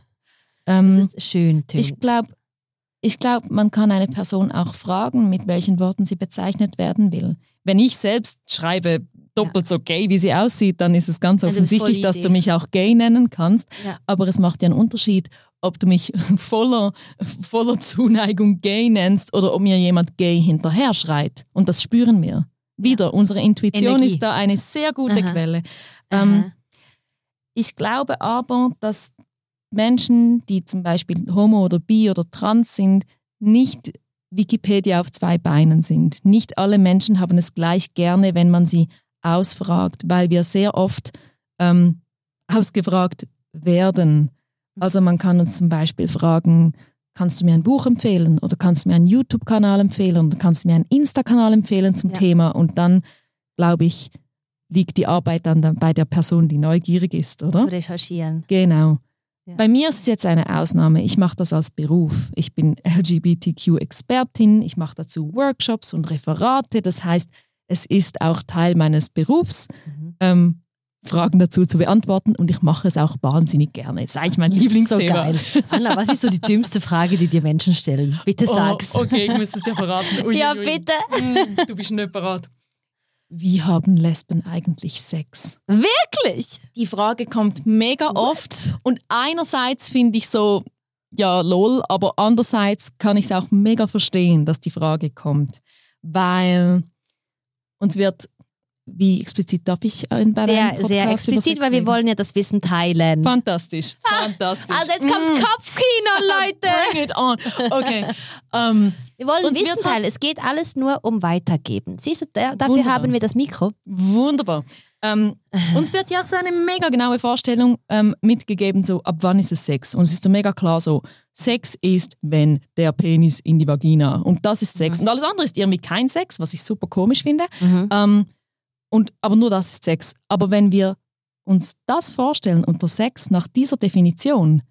Speaker 2: Ähm,
Speaker 1: schön, tönt.
Speaker 2: ich glaube, ich glaub, man kann eine Person auch fragen, mit welchen Worten sie bezeichnet werden will. Wenn ich selbst schreibe, doppelt so gay, wie sie aussieht, dann ist es ganz
Speaker 1: Also
Speaker 2: offensichtlich, dass du mich auch gay nennen kannst.
Speaker 1: Ja.
Speaker 2: Aber es macht ja einen Unterschied, ob du mich *laughs* voller, voller Zuneigung gay nennst oder ob mir jemand gay hinterher schreit. Und das spüren wir. Wieder, unsere Intuition
Speaker 1: Energie.
Speaker 2: ist da eine sehr gute
Speaker 1: Aha.
Speaker 2: Quelle. Ähm, ich glaube aber, dass Menschen, die zum Beispiel homo oder bi oder trans sind, nicht Wikipedia auf zwei Beinen sind. Nicht alle Menschen haben es gleich gerne, wenn man sie ausfragt, weil wir sehr oft ähm, ausgefragt werden. Also man kann uns zum Beispiel fragen, kannst du mir ein Buch empfehlen oder kannst du mir einen YouTube-Kanal empfehlen oder kannst du mir einen Insta-Kanal empfehlen zum
Speaker 1: Ja.
Speaker 2: Thema und dann, glaube ich, liegt die Arbeit dann da- bei der Person, die neugierig ist, oder?
Speaker 1: Zu recherchieren.
Speaker 2: Genau.
Speaker 1: Ja.
Speaker 2: Bei mir ist es jetzt eine Ausnahme. Ich mache das als Beruf. Ich bin LGBTQ-Expertin. Ich mache dazu Workshops und Referate. Das heißt, es ist auch Teil meines Berufs,
Speaker 1: Mhm.
Speaker 2: ähm, Fragen dazu zu beantworten und ich mache es auch wahnsinnig gerne. Das ist eigentlich mein Lieblingsthema.
Speaker 1: So. Anna, was ist so die dümmste Frage, die dir Menschen stellen? Bitte sag's.
Speaker 2: Oh, okay, ich muss es dir verraten. *laughs* Ui,
Speaker 1: ja,
Speaker 2: ui,
Speaker 1: bitte.
Speaker 2: Hm, Du bist nicht parat. Wie haben Lesben eigentlich Sex?
Speaker 1: Wirklich?
Speaker 2: Die Frage kommt mega oft und einerseits finde ich so, ja, lol, aber andererseits kann ich es auch mega verstehen, dass die Frage kommt, weil uns wird wie explizit darf ich in bei
Speaker 1: Sehr, sehr explizit, weil wir wollen ja das Wissen teilen.
Speaker 2: Fantastisch, fantastisch.
Speaker 1: Also jetzt kommt
Speaker 2: Mm.
Speaker 1: Kopfkino, *laughs* Leute.
Speaker 2: Bring it on. Okay. ähm,
Speaker 1: Wir wollen Wissen
Speaker 2: wird halt-
Speaker 1: teilen. Es geht alles nur um Weitergeben. Siehst du, da, dafür
Speaker 2: Wunderbar.
Speaker 1: haben wir das Mikro.
Speaker 2: wunderbar. Ähm, uns wird ja auch so eine mega genaue Vorstellung ähm, mitgegeben, so ab wann ist es Sex. Und es ist so mega klar so, Sex ist, wenn der Penis in die Vagina. Und das ist Sex. Und alles andere ist irgendwie kein Sex, was ich super komisch finde. Ähm, und, aber nur das ist Sex. Aber wenn wir uns das vorstellen unter Sex nach dieser Definition,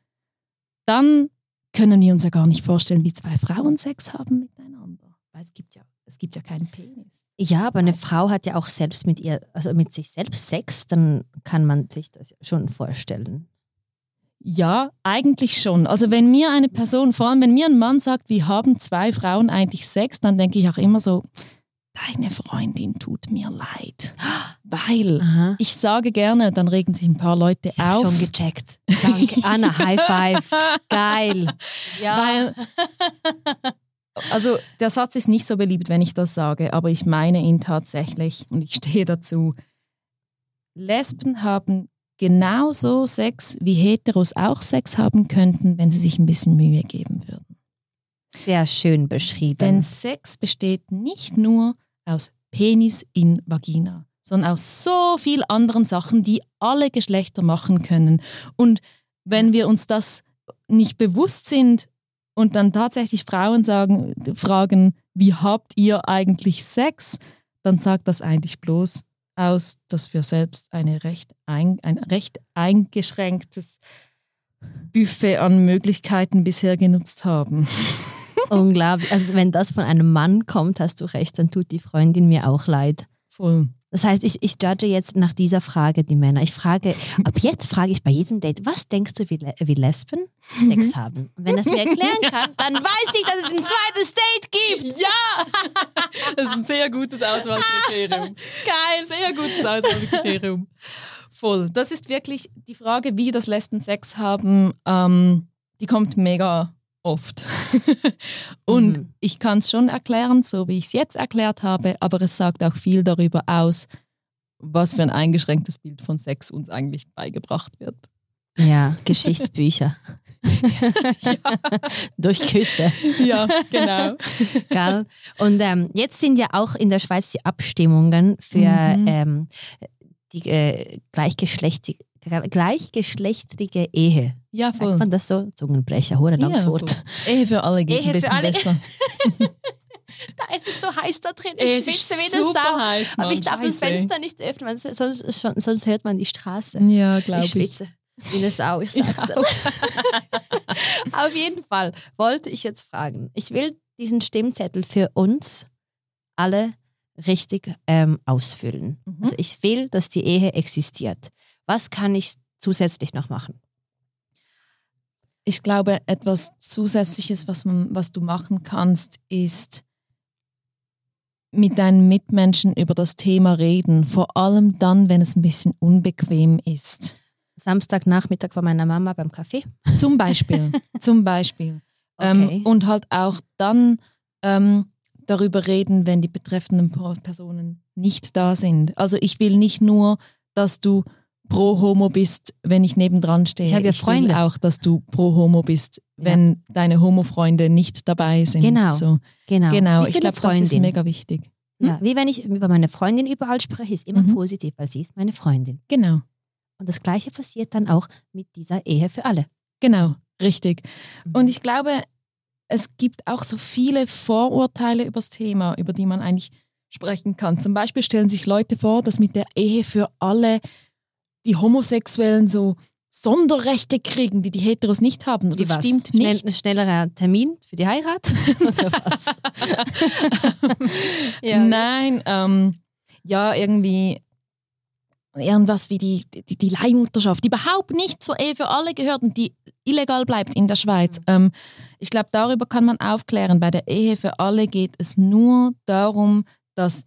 Speaker 2: dann können wir uns ja gar nicht vorstellen, wie zwei Frauen Sex haben miteinander. Weil es gibt ja, es gibt ja keinen Penis.
Speaker 1: Ja, aber eine Frau hat ja auch selbst mit ihr, also mit sich selbst Sex, dann kann man sich das schon vorstellen.
Speaker 2: Ja, eigentlich schon. Also wenn mir eine Person, vor allem wenn mir ein Mann sagt, wir haben zwei Frauen eigentlich Sex, dann denke ich auch immer so, deine Freundin tut mir leid. Weil
Speaker 1: Aha.
Speaker 2: ich sage gerne, dann regen sich ein paar Leute
Speaker 1: Ich
Speaker 2: auf.
Speaker 1: schon gecheckt. Danke, Anna, High Five. *laughs* Geil. Ja.
Speaker 2: Weil, also der Satz ist nicht so beliebt, wenn ich das sage, aber ich meine ihn tatsächlich und ich stehe dazu. Lesben haben genauso Sex, wie Heteros auch Sex haben könnten, wenn sie sich ein bisschen Mühe geben würden.
Speaker 1: Sehr schön beschrieben.
Speaker 2: Denn Sex besteht nicht nur aus Penis in Vagina, sondern aus so vielen anderen Sachen, die alle Geschlechter machen können. Und wenn wir uns das nicht bewusst sind und dann tatsächlich Frauen sagen, fragen, wie habt ihr eigentlich Sex, dann sagt das eigentlich bloß aus, dass wir selbst eine recht ein, ein recht eingeschränktes Buffet an Möglichkeiten bisher genutzt haben. *laughs*
Speaker 1: Unglaublich. Also wenn das von einem Mann kommt, hast du recht, dann tut die Freundin mir auch leid.
Speaker 2: Voll.
Speaker 1: Das heißt, ich, ich judge jetzt nach dieser Frage die Männer. Ich frage, ab jetzt frage ich bei jedem Date, was denkst du, wie, Le- wie Lesben Sex haben? Und wenn das mir erklären *laughs* kann, dann weiß ich, dass es ein zweites Date gibt.
Speaker 2: Ja! *laughs* Das ist ein sehr gutes Auswahlkriterium. *laughs* Geil! Sehr gutes Auswahlkriterium. Voll. Das ist wirklich die Frage, wie das Lesben Sex haben, ähm, die kommt mega oft. *laughs* Und
Speaker 1: Mhm.
Speaker 2: ich kann es schon erklären, so wie ich es jetzt erklärt habe, aber es sagt auch viel darüber aus, was für ein eingeschränktes Bild von Sex uns eigentlich beigebracht wird.
Speaker 1: Ja, *laughs* Geschichtsbücher. *laughs* Durch Küsse.
Speaker 2: Ja, genau.
Speaker 1: Gell? Und ähm, jetzt sind ja auch in der Schweiz die Abstimmungen für
Speaker 2: Mhm.
Speaker 1: ähm, die äh, gleichgeschlechtige, gleichgeschlechtrige Ehe.
Speaker 2: Ja,
Speaker 1: Sagt
Speaker 2: voll.
Speaker 1: man das so? Zungenbrecher, oder langes
Speaker 2: Ja. Ehe für alle geht
Speaker 1: Ehe
Speaker 2: ein bisschen besser. *laughs*
Speaker 1: Da ist es so heiß da drin.
Speaker 2: Es ist super heiß,
Speaker 1: Aber
Speaker 2: Mann,
Speaker 1: ich darf das
Speaker 2: Scheiße.
Speaker 1: Fenster nicht öffnen, sonst, schon- sonst hört man die Straße.
Speaker 2: Ja, glaube
Speaker 1: Ich
Speaker 2: ich.
Speaker 1: schwitze. Wie eine Sau, ich sag's dir. *laughs* Auf jeden Fall wollte ich jetzt fragen. Ich will diesen Stimmzettel für uns alle richtig ähm, ausfüllen.
Speaker 2: Mhm.
Speaker 1: Also ich will, dass die Ehe existiert. Was kann ich zusätzlich noch machen?
Speaker 2: Ich glaube, etwas Zusätzliches, was, man, was du machen kannst, ist mit deinen Mitmenschen über das Thema reden. Vor allem dann, wenn es ein bisschen unbequem ist.
Speaker 1: Samstagnachmittag bei meiner Mama beim Kaffee.
Speaker 2: Zum Beispiel. *laughs* zum Beispiel. Ähm,
Speaker 1: Okay.
Speaker 2: und halt auch dann ähm, darüber reden, wenn die betreffenden Personen nicht da sind. Also ich will nicht nur, dass du pro Homo bist, wenn ich nebendran stehe.
Speaker 1: Ich habe ja
Speaker 2: will
Speaker 1: Freunde.
Speaker 2: auch, dass du pro Homo bist,
Speaker 1: Ja.
Speaker 2: wenn deine Homo-Freunde nicht dabei sind.
Speaker 1: Genau.
Speaker 2: So,
Speaker 1: Genau.
Speaker 2: genau. Ich glaube, das ist mega wichtig.
Speaker 1: Ja, wie wenn ich über meine Freundin überall spreche, ist immer
Speaker 2: Mhm.
Speaker 1: positiv, weil sie ist meine Freundin.
Speaker 2: Genau.
Speaker 1: Und das Gleiche passiert dann auch mit dieser Ehe für alle.
Speaker 2: Genau, richtig.
Speaker 1: Mhm.
Speaker 2: Und ich glaube, es gibt auch so viele Vorurteile über das Thema, über die man eigentlich sprechen kann. Zum Beispiel stellen sich Leute vor, dass mit der Ehe für alle die Homosexuellen so Sonderrechte kriegen, die die Heteros nicht haben. Und
Speaker 1: Wie
Speaker 2: das
Speaker 1: was?
Speaker 2: stimmt
Speaker 1: Schnell,
Speaker 2: nicht.
Speaker 1: ein schnellerer Termin für die Heirat? *laughs* Oder was? *laughs*
Speaker 2: Nein, ähm, ja, irgendwie irgendwas wie die, die, die Leihmutterschaft, die überhaupt nicht zur Ehe für alle gehört und die illegal bleibt in der Schweiz. Ähm, ich glaube, darüber kann man aufklären. Bei der Ehe für alle geht es nur darum, dass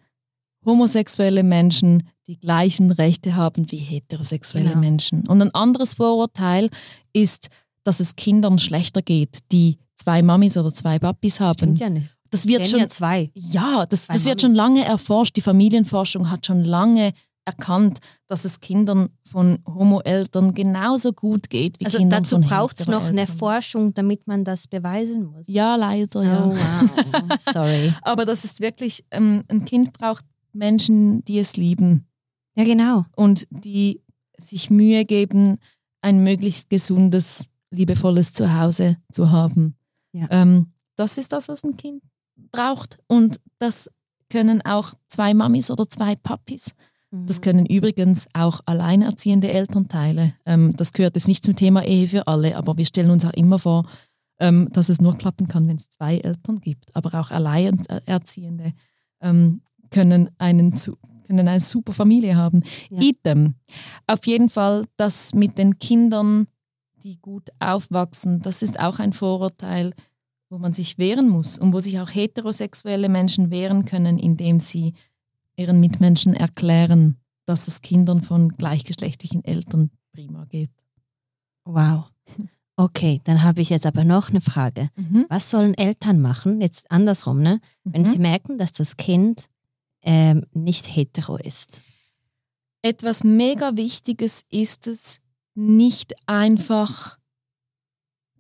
Speaker 2: homosexuelle Menschen die gleichen Rechte haben wie heterosexuelle
Speaker 1: Genau.
Speaker 2: Menschen. Und ein anderes Vorurteil ist, dass es Kindern schlechter geht, die zwei Mamis oder zwei Papis haben.
Speaker 1: Stimmt ja nicht.
Speaker 2: Das wird schon
Speaker 1: ja zwei.
Speaker 2: Ja, das,
Speaker 1: Zwei
Speaker 2: das wird
Speaker 1: Mamis.
Speaker 2: schon lange erforscht. Die Familienforschung hat schon lange erkannt, dass es Kindern von Homo-Eltern genauso gut geht wie
Speaker 1: Also
Speaker 2: Kindern
Speaker 1: dazu
Speaker 2: von
Speaker 1: braucht es noch eine. Forschung, damit man das beweisen muss.
Speaker 2: Ja, leider, ja.
Speaker 1: Oh, wow. *laughs* Sorry.
Speaker 2: Aber das ist wirklich, ähm, ein Kind braucht Menschen, die es lieben
Speaker 1: Ja, genau.
Speaker 2: und die sich Mühe geben, ein möglichst gesundes, liebevolles Zuhause zu haben.
Speaker 1: Ja.
Speaker 2: Ähm, das ist das, was ein Kind braucht. Und das können auch zwei Mamis oder zwei Papis.
Speaker 1: Mhm.
Speaker 2: Das können übrigens auch alleinerziehende Elternteile. Ähm, das gehört jetzt nicht zum Thema Ehe für alle, aber wir stellen uns auch immer vor, ähm, dass es nur klappen kann, wenn es zwei Eltern gibt. Aber auch Alleinerziehende ähm, können, einen, zu- können eine super Familie haben.
Speaker 1: Ja.
Speaker 2: Idem. Auf jeden Fall, das mit den Kindern, die gut aufwachsen, das ist auch ein Vorurteil, wo man sich wehren muss und wo sich auch heterosexuelle Menschen wehren können, indem sie ihren Mitmenschen erklären, dass es Kindern von gleichgeschlechtlichen Eltern prima geht.
Speaker 1: Wow. *laughs* Okay, dann habe ich jetzt aber noch eine Frage. Was sollen Eltern machen, jetzt andersrum, ne? wenn
Speaker 2: Mhm.
Speaker 1: sie merken, dass das Kind ähm, nicht hetero ist?
Speaker 2: Etwas mega Wichtiges ist es, nicht einfach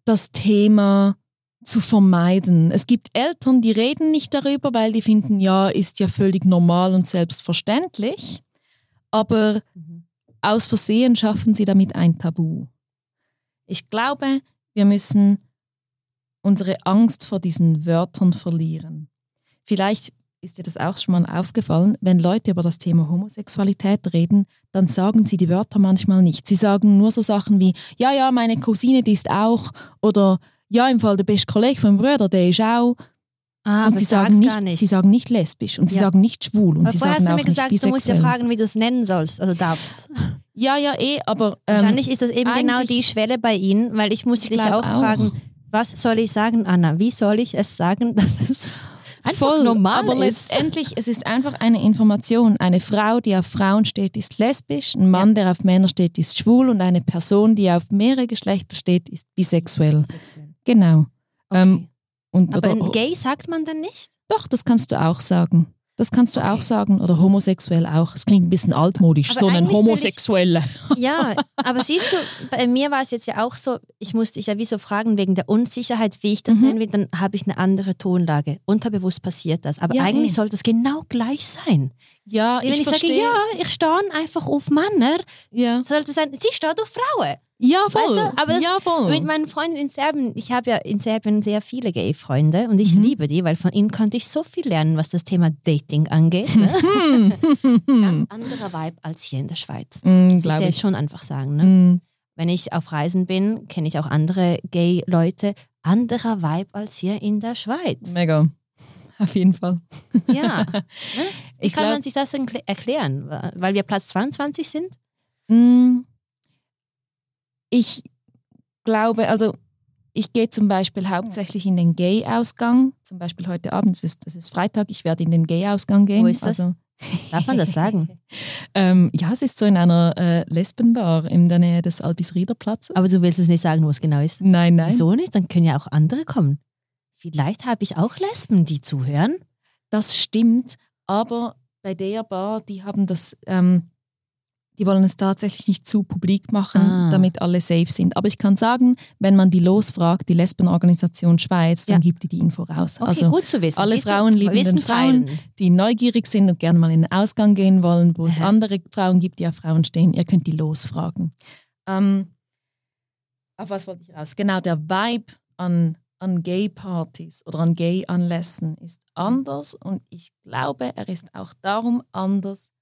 Speaker 2: das Thema zu vermeiden. Es gibt Eltern, die reden nicht darüber, weil die finden, ja, ist ja völlig normal und selbstverständlich. Aber aus Versehen schaffen sie damit ein Tabu. Ich glaube, wir müssen unsere Angst vor diesen Wörtern verlieren. Vielleicht ist dir das auch schon mal aufgefallen, wenn Leute über das Thema Homosexualität reden, dann sagen sie die Wörter manchmal nicht. Sie sagen nur so Sachen wie, ja, ja, meine Cousine, die ist auch, oder ja, im Fall der beste Kollege von Bruder, der ist auch.
Speaker 1: Ah,
Speaker 2: und sie sagen, nicht,
Speaker 1: nicht.
Speaker 2: sie sagen nicht lesbisch und sie
Speaker 1: Ja.
Speaker 2: sagen nicht schwul und
Speaker 1: aber
Speaker 2: sie
Speaker 1: vorher
Speaker 2: sagen
Speaker 1: hast du mir gesagt, du musst ja fragen, wie du es nennen sollst, also darfst.
Speaker 2: Ja, ja, eh, aber ähm,
Speaker 1: Wahrscheinlich ist das eben genau die Schwelle bei Ihnen, weil ich musste
Speaker 2: Ich
Speaker 1: dich auch,
Speaker 2: auch.
Speaker 1: fragen, was soll ich sagen, Anna? Wie soll ich es sagen, *laughs* dass es einfach
Speaker 2: Voll,
Speaker 1: normal
Speaker 2: aber
Speaker 1: ist?
Speaker 2: letztendlich, es ist einfach eine Information. Eine Frau, die auf Frauen steht, ist lesbisch, ein Mann, der auf Männer steht, ist schwul und eine Person, die auf mehrere Geschlechter steht, ist bisexuell. Genau. Ähm, und,
Speaker 1: Aber
Speaker 2: oder,
Speaker 1: gay sagt man dann nicht?
Speaker 2: doch, das kannst du auch sagen. Das kannst du
Speaker 1: Okay.
Speaker 2: auch sagen. Oder homosexuell auch. Es klingt ein bisschen altmodisch.
Speaker 1: Aber
Speaker 2: so ein
Speaker 1: eigentlich will ich-
Speaker 2: Homosexueller.
Speaker 1: Ja, *laughs* aber siehst du, bei mir war es jetzt ja auch so, ich musste dich ja wie so fragen wegen der Unsicherheit, wie ich das
Speaker 2: Mhm.
Speaker 1: nennen will, dann habe ich eine andere Tonlage. Unterbewusst passiert das. Aber
Speaker 2: Ja,
Speaker 1: eigentlich
Speaker 2: eh.
Speaker 1: sollte es genau gleich sein.
Speaker 2: Ja,
Speaker 1: Wenn ich,
Speaker 2: ich,
Speaker 1: sage,
Speaker 2: verstehe.
Speaker 1: ja, ich stehe einfach auf Männer,
Speaker 2: ja.
Speaker 1: sollte es sein, sie steht auf Frauen.
Speaker 2: Ja, voll.
Speaker 1: Weißt du, aber das-
Speaker 2: ja, voll.
Speaker 1: Mit meinen Freunden in Serbien, ich habe ja in Serbien sehr viele Gay-Freunde und ich
Speaker 2: Mhm.
Speaker 1: liebe die, weil von ihnen konnte ich so viel lernen, was das Thema Dating angeht. Ne? *laughs* *laughs* Ganz *laughs* anderer Vibe als hier in der Schweiz.
Speaker 2: mm,
Speaker 1: Muss ich dir jetzt schon einfach sagen. Ne?
Speaker 2: Mm.
Speaker 1: Wenn ich auf Reisen bin, kenne ich auch andere Gay-Leute. Anderer Vibe als hier in der Schweiz.
Speaker 2: Mega. Auf jeden Fall.
Speaker 1: Ja. Ne? Wie
Speaker 2: Ich
Speaker 1: kann
Speaker 2: glaub-
Speaker 1: man sich das erkl- erklären? Weil wir Platz 22 sind?
Speaker 2: Mm, Ich glaube, also ich gehe zum Beispiel hauptsächlich in den Gay-Ausgang. Zum Beispiel heute Abend, es ist, es ist Freitag, ich werde in den Gay-Ausgang gehen.
Speaker 1: Wo ist das?
Speaker 2: Also, *laughs*
Speaker 1: Darf man das sagen? *laughs*
Speaker 2: ähm, ja, es ist so in einer äh, Lesbenbar in der Nähe des Albis-Rieder-Platzes.
Speaker 1: Aber du willst es nicht sagen, wo es genau ist.
Speaker 2: Nein, nein.
Speaker 1: Wieso nicht? Dann können ja auch andere kommen. Vielleicht habe ich auch Lesben, die zuhören.
Speaker 2: Das stimmt, aber bei der Bar, die haben das, ähm, die wollen es tatsächlich nicht zu publik machen,
Speaker 1: Ah.
Speaker 2: damit alle safe sind. Aber ich kann sagen, wenn man die losfragt, die Lesbenorganisation Schweiz, dann
Speaker 1: Ja.
Speaker 2: gibt die die Info raus.
Speaker 1: Okay,
Speaker 2: also
Speaker 1: gut zu wissen.
Speaker 2: alle
Speaker 1: Siehst du?
Speaker 2: frauenliebenden
Speaker 1: Wissen
Speaker 2: Frauen, die neugierig sind und gerne mal in den Ausgang gehen wollen, wo es andere Frauen gibt, die auf Frauen stehen, ihr könnt die losfragen. Ähm, auf was wollte ich raus? Genau, der Vibe an, an Gay-Partys oder an Gay-Anlässen ist anders und ich glaube, er ist auch darum anders,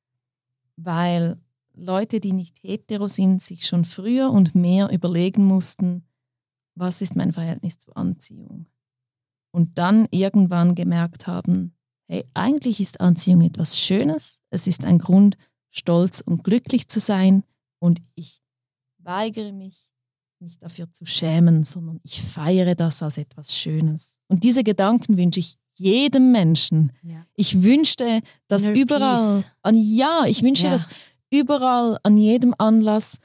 Speaker 2: weil Leute, die nicht hetero sind, sich schon früher und mehr überlegen mussten, was ist mein Verhältnis zur Anziehung. Und dann irgendwann gemerkt haben, hey, eigentlich ist Anziehung etwas Schönes, es ist ein Grund, stolz und glücklich zu sein und ich weigere mich, mich dafür zu schämen, sondern ich feiere das als etwas Schönes. Und diese Gedanken wünsche ich jedem Menschen.
Speaker 1: Ja.
Speaker 2: Ich wünschte, dass
Speaker 1: Inner
Speaker 2: überall, an, ja, ich wünsche,
Speaker 1: Ja.
Speaker 2: dass überall an jedem Anlass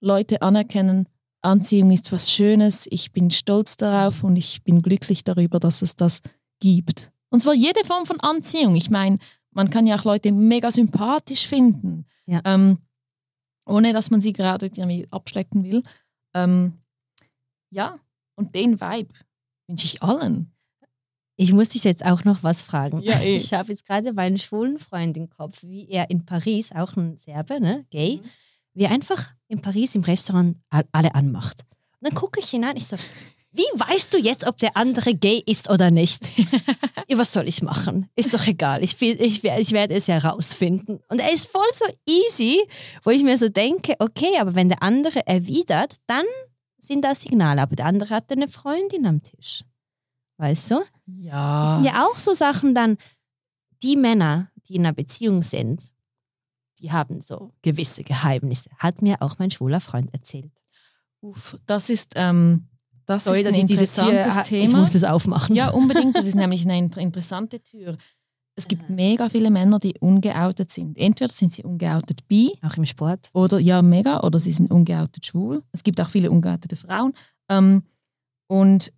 Speaker 2: Leute anerkennen, Anziehung ist was Schönes, ich bin stolz darauf und ich bin glücklich darüber, dass es das gibt. Und zwar jede Form von Anziehung. Ich meine, man kann ja auch Leute mega sympathisch finden,
Speaker 1: Ja.
Speaker 2: ähm, ohne dass man sie gerade irgendwie abschlecken will. Ähm, ja, und den Vibe wünsche ich allen.
Speaker 1: Ich muss dich jetzt auch noch was fragen.
Speaker 2: Ja, eh.
Speaker 1: Ich habe jetzt gerade meinen schwulen Freund im Kopf, wie er in Paris, auch ein Serbe, ne, gay,
Speaker 2: Mhm.
Speaker 1: wie er einfach in Paris im Restaurant all- alle anmacht. Und dann gucke ich ihn an, ich so, wie weißt du jetzt, ob der andere gay ist oder nicht? *laughs* ja, was soll ich machen? Ist doch egal. Ich, ich, ich werde es ja rausfinden. Und er ist voll so easy, wo ich mir so denke, okay, aber wenn der andere erwidert, dann sind da Signale. Aber der andere hatte eine Freundin am Tisch. Weißt du? Das
Speaker 2: Ja.
Speaker 1: sind ja auch so Sachen dann, die Männer, die in einer Beziehung sind, die haben so gewisse Geheimnisse. Hat mir auch mein schwuler Freund erzählt.
Speaker 2: Uff, das ist, ähm, das
Speaker 1: Sorry,
Speaker 2: ist ein
Speaker 1: diese Tür,
Speaker 2: interessantes
Speaker 1: ich
Speaker 2: Thema.
Speaker 1: muss das aufmachen.
Speaker 2: Ja, unbedingt. Das ist nämlich eine inter- interessante Tür. Es gibt mega viele Männer, die ungeoutet sind. Entweder sind sie ungeoutet bi
Speaker 1: Auch im Sport.
Speaker 2: oder ja, mega, oder sie sind ungeoutet schwul. Es gibt auch viele ungeoutete Frauen. Ähm, und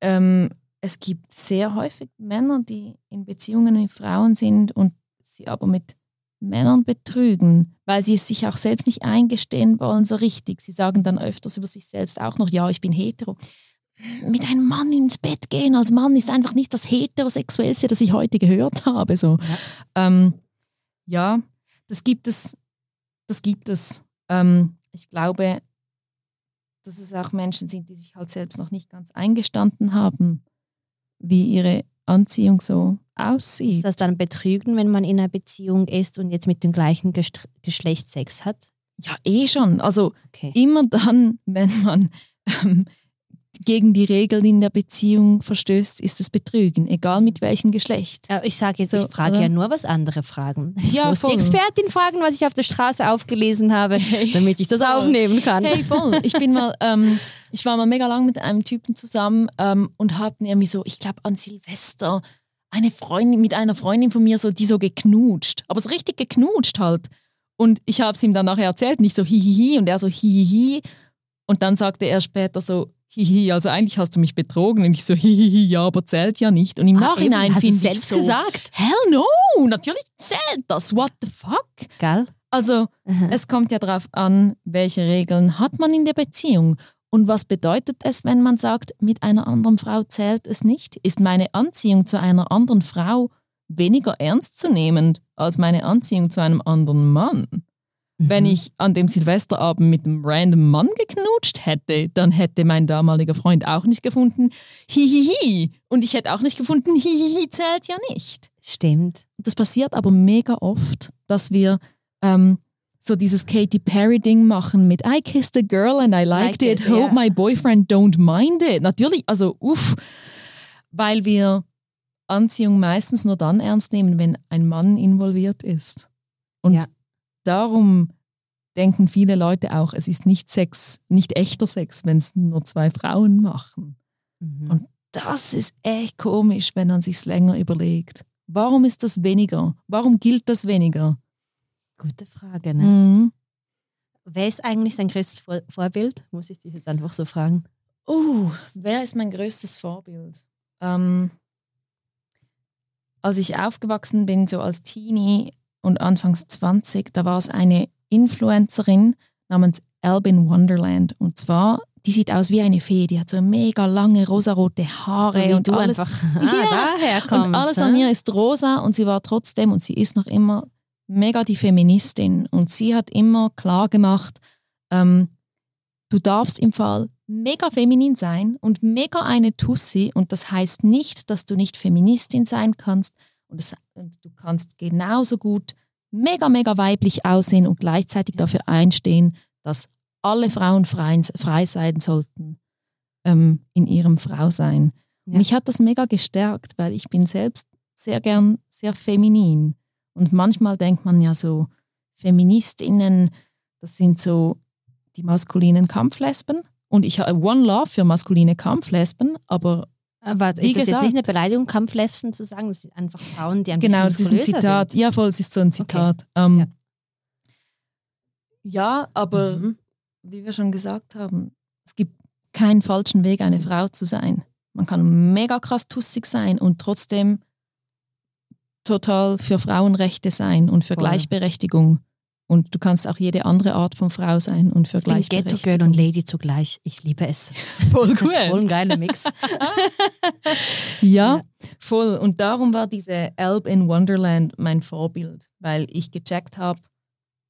Speaker 2: ähm, es gibt sehr häufig Männer, die in Beziehungen mit Frauen sind und sie aber mit Männern betrügen, weil sie es sich auch selbst nicht eingestehen wollen so richtig. Sie sagen dann öfters über sich selbst auch noch, ja, ich bin hetero. Mit einem Mann ins Bett gehen als Mann ist einfach nicht das heterosexuellste, das ich heute gehört habe. So.
Speaker 1: Ja.
Speaker 2: Ähm, ja, das gibt es. Das gibt es. Ähm, ich glaube, dass es auch Menschen sind, die sich halt selbst noch nicht ganz eingestanden haben, wie ihre Anziehung so aussieht.
Speaker 1: Ist das dann Betrügen, wenn man in einer Beziehung ist und jetzt mit dem gleichen Gest Geschlecht Sex hat?
Speaker 2: ja, eh schon. Also
Speaker 1: Okay.
Speaker 2: immer dann, wenn man ähm, gegen die Regeln in der Beziehung verstößt, ist es Betrügen, egal mit welchem Geschlecht.
Speaker 1: Ich sage jetzt,
Speaker 2: So,
Speaker 1: ich frage ja nur, was andere fragen. Ich
Speaker 2: Ja,
Speaker 1: muss
Speaker 2: voll.
Speaker 1: die Expertin fragen, was ich auf der Straße aufgelesen habe, damit ich das
Speaker 2: Voll.
Speaker 1: aufnehmen kann.
Speaker 2: Hey, voll. Ich bin mal, ähm, ich war mal mega lang mit einem Typen zusammen ähm, und hatten irgendwie so, ich glaube an Silvester, eine Freundin mit einer Freundin von mir so, die so geknutscht, aber so richtig geknutscht halt. Und ich habe es ihm dann nachher erzählt, nicht so hihihi und er so hihihi. Und dann sagte er später so hihi, also eigentlich hast du mich betrogen. Und ich so hihihi, ja, aber zählt ja nicht. Und im
Speaker 1: Ah,
Speaker 2: Nachhinein
Speaker 1: eben, hast du
Speaker 2: finde ich
Speaker 1: selbst
Speaker 2: so,
Speaker 1: gesagt.
Speaker 2: hell no, natürlich zählt das, what the fuck?
Speaker 1: Gell?
Speaker 2: Also
Speaker 1: Aha.
Speaker 2: es kommt ja darauf an, welche Regeln hat man in der Beziehung und was bedeutet es, wenn man sagt, mit einer anderen Frau zählt es nicht? Ist meine Anziehung zu einer anderen Frau weniger ernstzunehmend als meine Anziehung zu einem anderen Mann? Wenn
Speaker 1: Mhm.
Speaker 2: ich an dem Silvesterabend mit einem random Mann geknutscht hätte, dann hätte mein damaliger Freund auch nicht gefunden, hihihi. Und ich hätte auch nicht gefunden, hihihi zählt ja nicht.
Speaker 1: Stimmt.
Speaker 2: Das passiert aber mega oft, dass wir ähm, so dieses Katy Perry-Ding machen mit I kissed a girl and I liked
Speaker 1: Liked
Speaker 2: it,
Speaker 1: it,
Speaker 2: hope
Speaker 1: ja.
Speaker 2: my boyfriend don't mind it. Natürlich, also uff, weil wir Anziehung meistens nur dann ernst nehmen, wenn ein Mann involviert ist. Und
Speaker 1: Ja.
Speaker 2: Darum denken viele Leute auch, es ist nicht Sex, nicht echter Sex, wenn es nur zwei Frauen machen.
Speaker 1: Mhm.
Speaker 2: Und das ist echt komisch, wenn man sich länger überlegt. Warum ist das weniger? Warum gilt das weniger?
Speaker 1: Gute Frage, ne?
Speaker 2: Mhm.
Speaker 1: Wer ist eigentlich dein größtes Vor Vorbild? Muss ich dich jetzt einfach so fragen.
Speaker 2: Uh, wer ist mein größtes Vorbild? Ähm, als ich aufgewachsen bin, so als Teenie und anfangs 20, da war es eine Influencerin namens Albin Wonderland. Und zwar, die sieht aus wie eine Fee. Die hat so mega lange rosarote Haare
Speaker 1: so
Speaker 2: und
Speaker 1: du
Speaker 2: alles.
Speaker 1: einfach *laughs* ah, kommst.
Speaker 2: Und alles
Speaker 1: ne?
Speaker 2: an ihr ist rosa und sie war trotzdem und sie ist noch immer mega die Feministin. Und sie hat immer klar gemacht, ähm, du darfst im Fall mega feminin sein und mega eine Tussi. Und das heißt nicht, dass du nicht Feministin sein kannst. Und, das, und du kannst genauso gut mega, mega weiblich aussehen und gleichzeitig dafür einstehen, dass alle Frauen frei, frei sein sollten ähm, in ihrem Frausein.
Speaker 1: Ja.
Speaker 2: Mich hat das mega gestärkt, weil ich bin selbst sehr gern sehr feminin. Und manchmal denkt man ja so, Feministinnen, das sind so die maskulinen Kampflesben. Und ich habe One Love für maskuline Kampflesben, aber
Speaker 1: Aber
Speaker 2: Wie
Speaker 1: ist das jetzt nicht eine Beleidigung, Kampflefsen zu sagen? Das sind einfach Frauen, die ein
Speaker 2: genau, das
Speaker 1: bisschen
Speaker 2: ist ein Zitat.
Speaker 1: Sind.
Speaker 2: Ja, voll, es ist so ein Zitat. Ähm,
Speaker 1: Ja.
Speaker 2: ja. aber
Speaker 1: Mhm.
Speaker 2: wie wir schon gesagt haben, es gibt keinen falschen Weg, eine Frau zu sein. Man kann mega krass tussig sein und trotzdem total für Frauenrechte sein und für
Speaker 1: Voll.
Speaker 2: Gleichberechtigung. Und du kannst auch jede andere Art von Frau sein und für
Speaker 1: Ich Ghetto. Girl und Lady zugleich. Ich liebe es. *laughs*
Speaker 2: Voll *laughs*
Speaker 1: Voll
Speaker 2: cool.
Speaker 1: ein geiler Mix. *laughs*
Speaker 2: Ja, voll. Und darum war diese Alp in Wonderland mein Vorbild, weil ich gecheckt habe,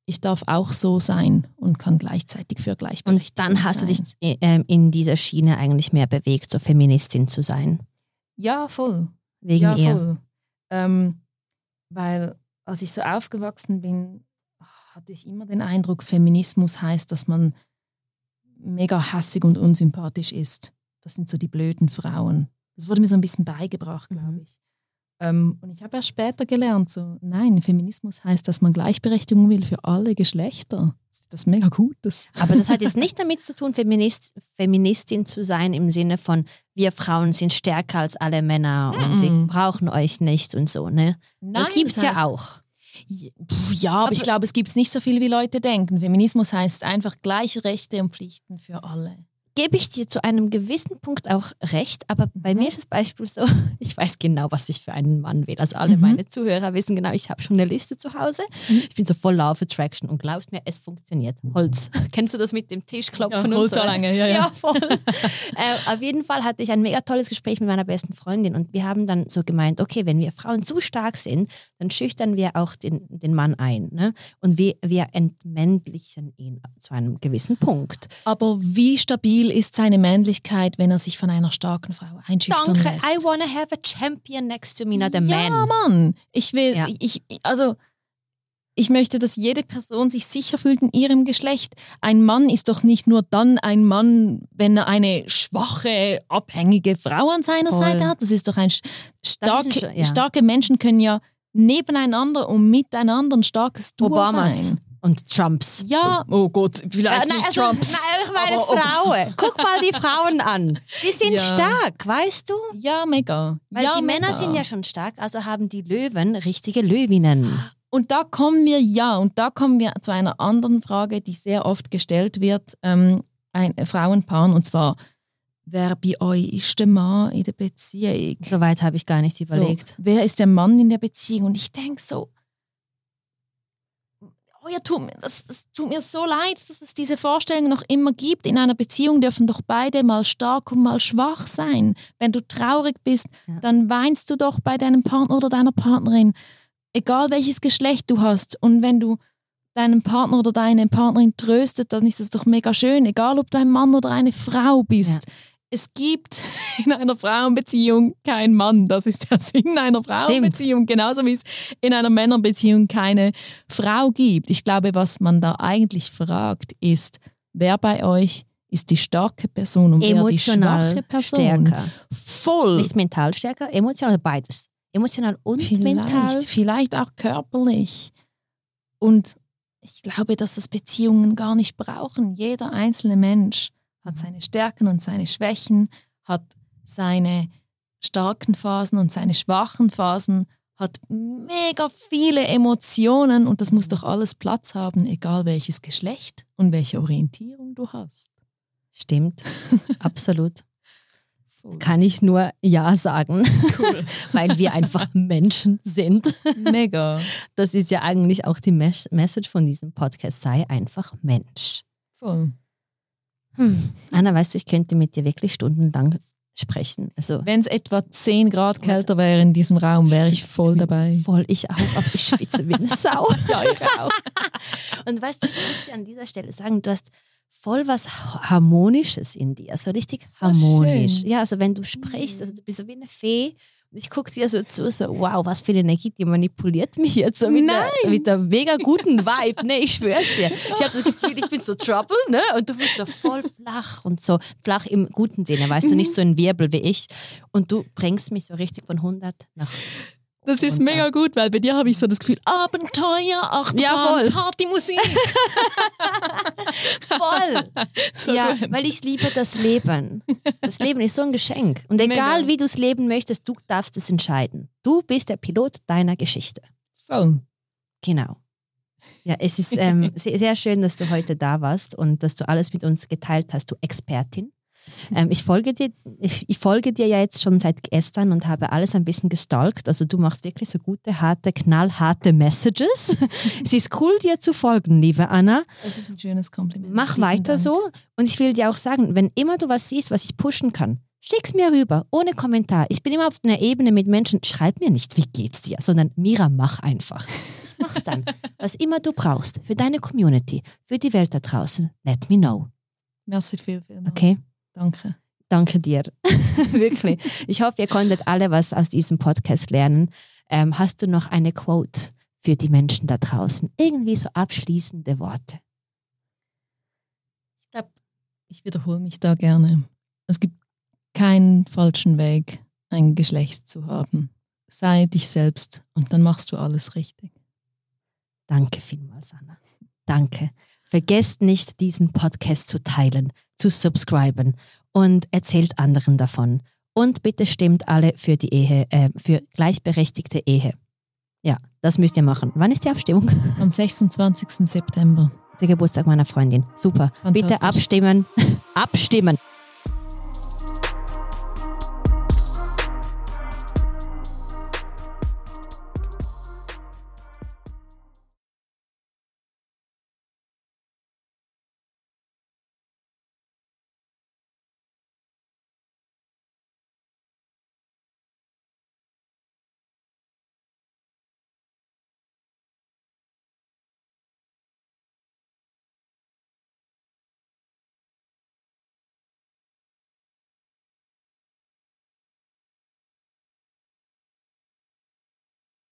Speaker 2: ich darf auch so sein und kann gleichzeitig für Gleichberechtigung
Speaker 1: Und dann hast du
Speaker 2: sein.
Speaker 1: dich äh, in dieser Schiene eigentlich mehr bewegt, so Feministin zu sein.
Speaker 2: Ja, voll.
Speaker 1: Wegen
Speaker 2: ja,
Speaker 1: ihr.
Speaker 2: voll. Ähm, weil als ich so aufgewachsen bin, hatte ich immer den Eindruck, Feminismus heißt, dass man mega hassig und unsympathisch ist. Das sind so die blöden Frauen. Das wurde mir so ein bisschen beigebracht, glaube
Speaker 1: Mhm.
Speaker 2: ich. Ähm, und ich habe erst später gelernt, so, nein, Feminismus heißt, dass man Gleichberechtigung will für alle Geschlechter. Das ist mega gut. Das
Speaker 1: Aber das hat jetzt *laughs* nicht damit zu tun, Feminist, Feministin zu sein im Sinne von, wir Frauen sind stärker als alle Männer und wir brauchen euch nicht und so, ne? das
Speaker 2: Nein,
Speaker 1: gibt es ja auch.
Speaker 2: Ja, Ja, aber, ich glaube, es gibt nicht so viel, wie Leute denken. Feminismus heißt einfach gleiche Rechte und Pflichten für alle.
Speaker 1: Gebe ich dir zu einem gewissen Punkt auch recht, aber bei
Speaker 2: Mhm.
Speaker 1: mir ist das Beispiel so, *laughs* ich weiß genau, was ich für einen Mann will. Also alle
Speaker 2: Mhm.
Speaker 1: meine Zuhörer wissen genau, ich habe schon eine Liste zu Hause. Ich bin so voll of Attraction und glaubt mir, es funktioniert. Holz. *laughs* Kennst du das mit dem Tischklopfen
Speaker 2: Ja,
Speaker 1: und so?
Speaker 2: Holzanlage, ja, ja.
Speaker 1: ja voll. *laughs* äh, auf jeden Fall hatte ich ein mega tolles Gespräch mit meiner besten Freundin und wir haben dann so gemeint, okay, wenn wir Frauen zu stark sind, dann schüchtern wir auch den, den Mann ein. Ne? Und wir, wir entmännlichen ihn zu einem gewissen Punkt.
Speaker 2: Aber wie stabil ist seine Männlichkeit, wenn er sich von einer starken Frau einschüchtern
Speaker 1: Danke,
Speaker 2: lässt?
Speaker 1: I wanna have a champion next to me, not a
Speaker 2: ja,
Speaker 1: man.
Speaker 2: Mann. Ich will,
Speaker 1: Ja.
Speaker 2: ich, also ich möchte, dass jede Person sich sicher fühlt in ihrem Geschlecht. Ein Mann ist doch nicht nur dann ein Mann, wenn er eine schwache, abhängige Frau an seiner
Speaker 1: Voll.
Speaker 2: Seite hat. Das ist doch ein st- starke,
Speaker 1: schon- ja.
Speaker 2: starke Menschen können ja nebeneinander und miteinander ein starkes Duo
Speaker 1: Obamas
Speaker 2: sein.
Speaker 1: Und Trumps.
Speaker 2: Ja, oh Gott, vielleicht nicht
Speaker 1: also,
Speaker 2: Trumps.
Speaker 1: Nein, ich meine
Speaker 2: Aber-
Speaker 1: Frauen. *laughs* Guck mal die Frauen an. Die sind
Speaker 2: Ja.
Speaker 1: stark, weißt du?
Speaker 2: Ja, mega.
Speaker 1: Weil
Speaker 2: ja,
Speaker 1: die Männer
Speaker 2: mega.
Speaker 1: sind ja schon stark, also haben die Löwen richtige Löwinnen.
Speaker 2: Und da kommen wir, ja, und da kommen wir zu einer anderen Frage, die sehr oft gestellt wird, ähm, ein Frauenpaaren, und zwar, wer bei euch ist der Mann in der Beziehung?
Speaker 1: Soweit habe ich gar nicht überlegt.
Speaker 2: So, wer ist der Mann in der Beziehung? Und ich denke so, oh ja, tut mir, das, das tut mir so leid, dass es diese Vorstellung noch immer gibt. In einer Beziehung dürfen doch beide mal stark und mal schwach sein. Wenn du traurig bist,
Speaker 1: Ja.
Speaker 2: dann weinst du doch bei deinem Partner oder deiner Partnerin, egal welches Geschlecht du hast. Und wenn du deinen Partner oder deine Partnerin tröstet, dann ist es doch mega schön, egal ob du ein Mann oder eine Frau bist. Es gibt *laughs* in einer Frauenbeziehung keinen Mann. Das ist der Sinn einer Frauenbeziehung. Genauso wie es in einer Männerbeziehung keine Frau gibt. Ich glaube, was man da eigentlich fragt, ist, wer bei euch ist die starke Person und wer die
Speaker 1: Emotional
Speaker 2: schwache Person?
Speaker 1: stärker.
Speaker 2: Voll.
Speaker 1: Nicht mental stärker, emotional beides. Emotional und mental.
Speaker 2: Vielleicht, vielleicht auch körperlich. Und ich glaube, dass es Beziehungen gar nicht brauchen. Jeder einzelne Mensch hat seine Stärken und seine Schwächen, hat seine starken Phasen und seine schwachen Phasen, hat mega viele Emotionen und das muss doch alles Platz haben, egal welches Geschlecht und welche Orientierung du hast.
Speaker 1: Stimmt, absolut. *laughs* Kann ich nur Ja sagen,
Speaker 2: Cool. *laughs*
Speaker 1: weil wir einfach Menschen sind.
Speaker 2: Mega.
Speaker 1: Das ist ja eigentlich auch die Mes Message von diesem Podcast, sei einfach Mensch.
Speaker 2: Voll.
Speaker 1: Hm. Anna, weißt du, ich könnte mit dir wirklich stundenlang sprechen. Also
Speaker 2: Wenn es etwa 10 Grad kälter wäre in diesem Raum, wäre ich voll dabei.
Speaker 1: voll, ich auch, aber ich schwitze wie eine Sau. *laughs*
Speaker 2: Ja, ich auch.
Speaker 1: Und weißt du, ich muss dir an dieser Stelle sagen, du hast voll was Harmonisches in dir, so richtig
Speaker 2: Voll
Speaker 1: harmonisch.
Speaker 2: schön.
Speaker 1: Ja, also wenn du sprichst, also du bist so wie eine Fee. Ich gucke dir so zu, so wow, was für eine Energie, die manipuliert mich jetzt so mit, der,
Speaker 2: Nein.
Speaker 1: mit der mega guten Vibe. Nee, ich schwör's dir. Ich habe das Gefühl, ich bin so trouble, ne? Und du bist so voll flach und so flach im guten Sinne, weißt du, nicht so ein Wirbel wie ich. Und du bringst mich so richtig von 100 nach
Speaker 2: Das ist
Speaker 1: runter.
Speaker 2: mega gut, weil bei dir habe ich so das Gefühl, Abenteuer, Achterbahn,
Speaker 1: Ja, voll.
Speaker 2: Partymusik. *laughs*
Speaker 1: Voll.
Speaker 2: So
Speaker 1: ja,
Speaker 2: gut.
Speaker 1: weil ich liebe das Leben. Das Leben ist so ein Geschenk. Und egal
Speaker 2: Mega.
Speaker 1: wie du es leben möchtest, du darfst es entscheiden. Du bist der Pilot deiner Geschichte.
Speaker 2: Voll.
Speaker 1: Genau. Ja, es ist ähm, *laughs* sehr schön, dass du heute da warst und dass du alles mit uns geteilt hast, du Expertin. Ähm, ich, folge dir, ich, ich, folge dir ja jetzt schon seit gestern und habe alles ein bisschen gestalkt. Also du machst wirklich so gute, harte, knallharte Messages. *laughs* es ist cool, dir zu folgen, liebe Anna.
Speaker 2: Das ist ein schönes Kompliment.
Speaker 1: Mach Vielen weiter Dank. so. Und ich will dir auch sagen, wenn immer du was siehst, was ich pushen kann, Schick's mir rüber, ohne Kommentar. Ich bin immer auf einer Ebene mit Menschen, schreib mir nicht, wie geht's dir, sondern Mira, mach einfach. Ich mach's dann. *laughs* Was immer du brauchst, für deine Community, für die Welt da draußen, let me know.
Speaker 2: Merci viel, viel.
Speaker 1: Okay?
Speaker 2: Danke.
Speaker 1: Danke dir. *laughs* Wirklich. Ich hoffe, ihr konntet alle was aus diesem Podcast lernen. Ähm, hast du noch eine Quote für die Menschen da draußen? Irgendwie so abschließende Worte.
Speaker 2: Ich glaube, ich wiederhole mich da gerne. Es gibt keinen falschen Weg, ein Geschlecht zu haben. Sei dich selbst und dann machst du alles richtig.
Speaker 1: Danke vielmals, Anna. Danke. Vergesst nicht, diesen Podcast zu teilen, zu subscriben und erzählt anderen davon. Und bitte stimmt alle für die Ehe, äh, für gleichberechtigte Ehe. Ja, das müsst ihr machen. Wann ist die Abstimmung? *laughs*
Speaker 2: Am 26. September.
Speaker 1: Der Geburtstag meiner Freundin. Super. Bitte abstimmen. *laughs* abstimmen.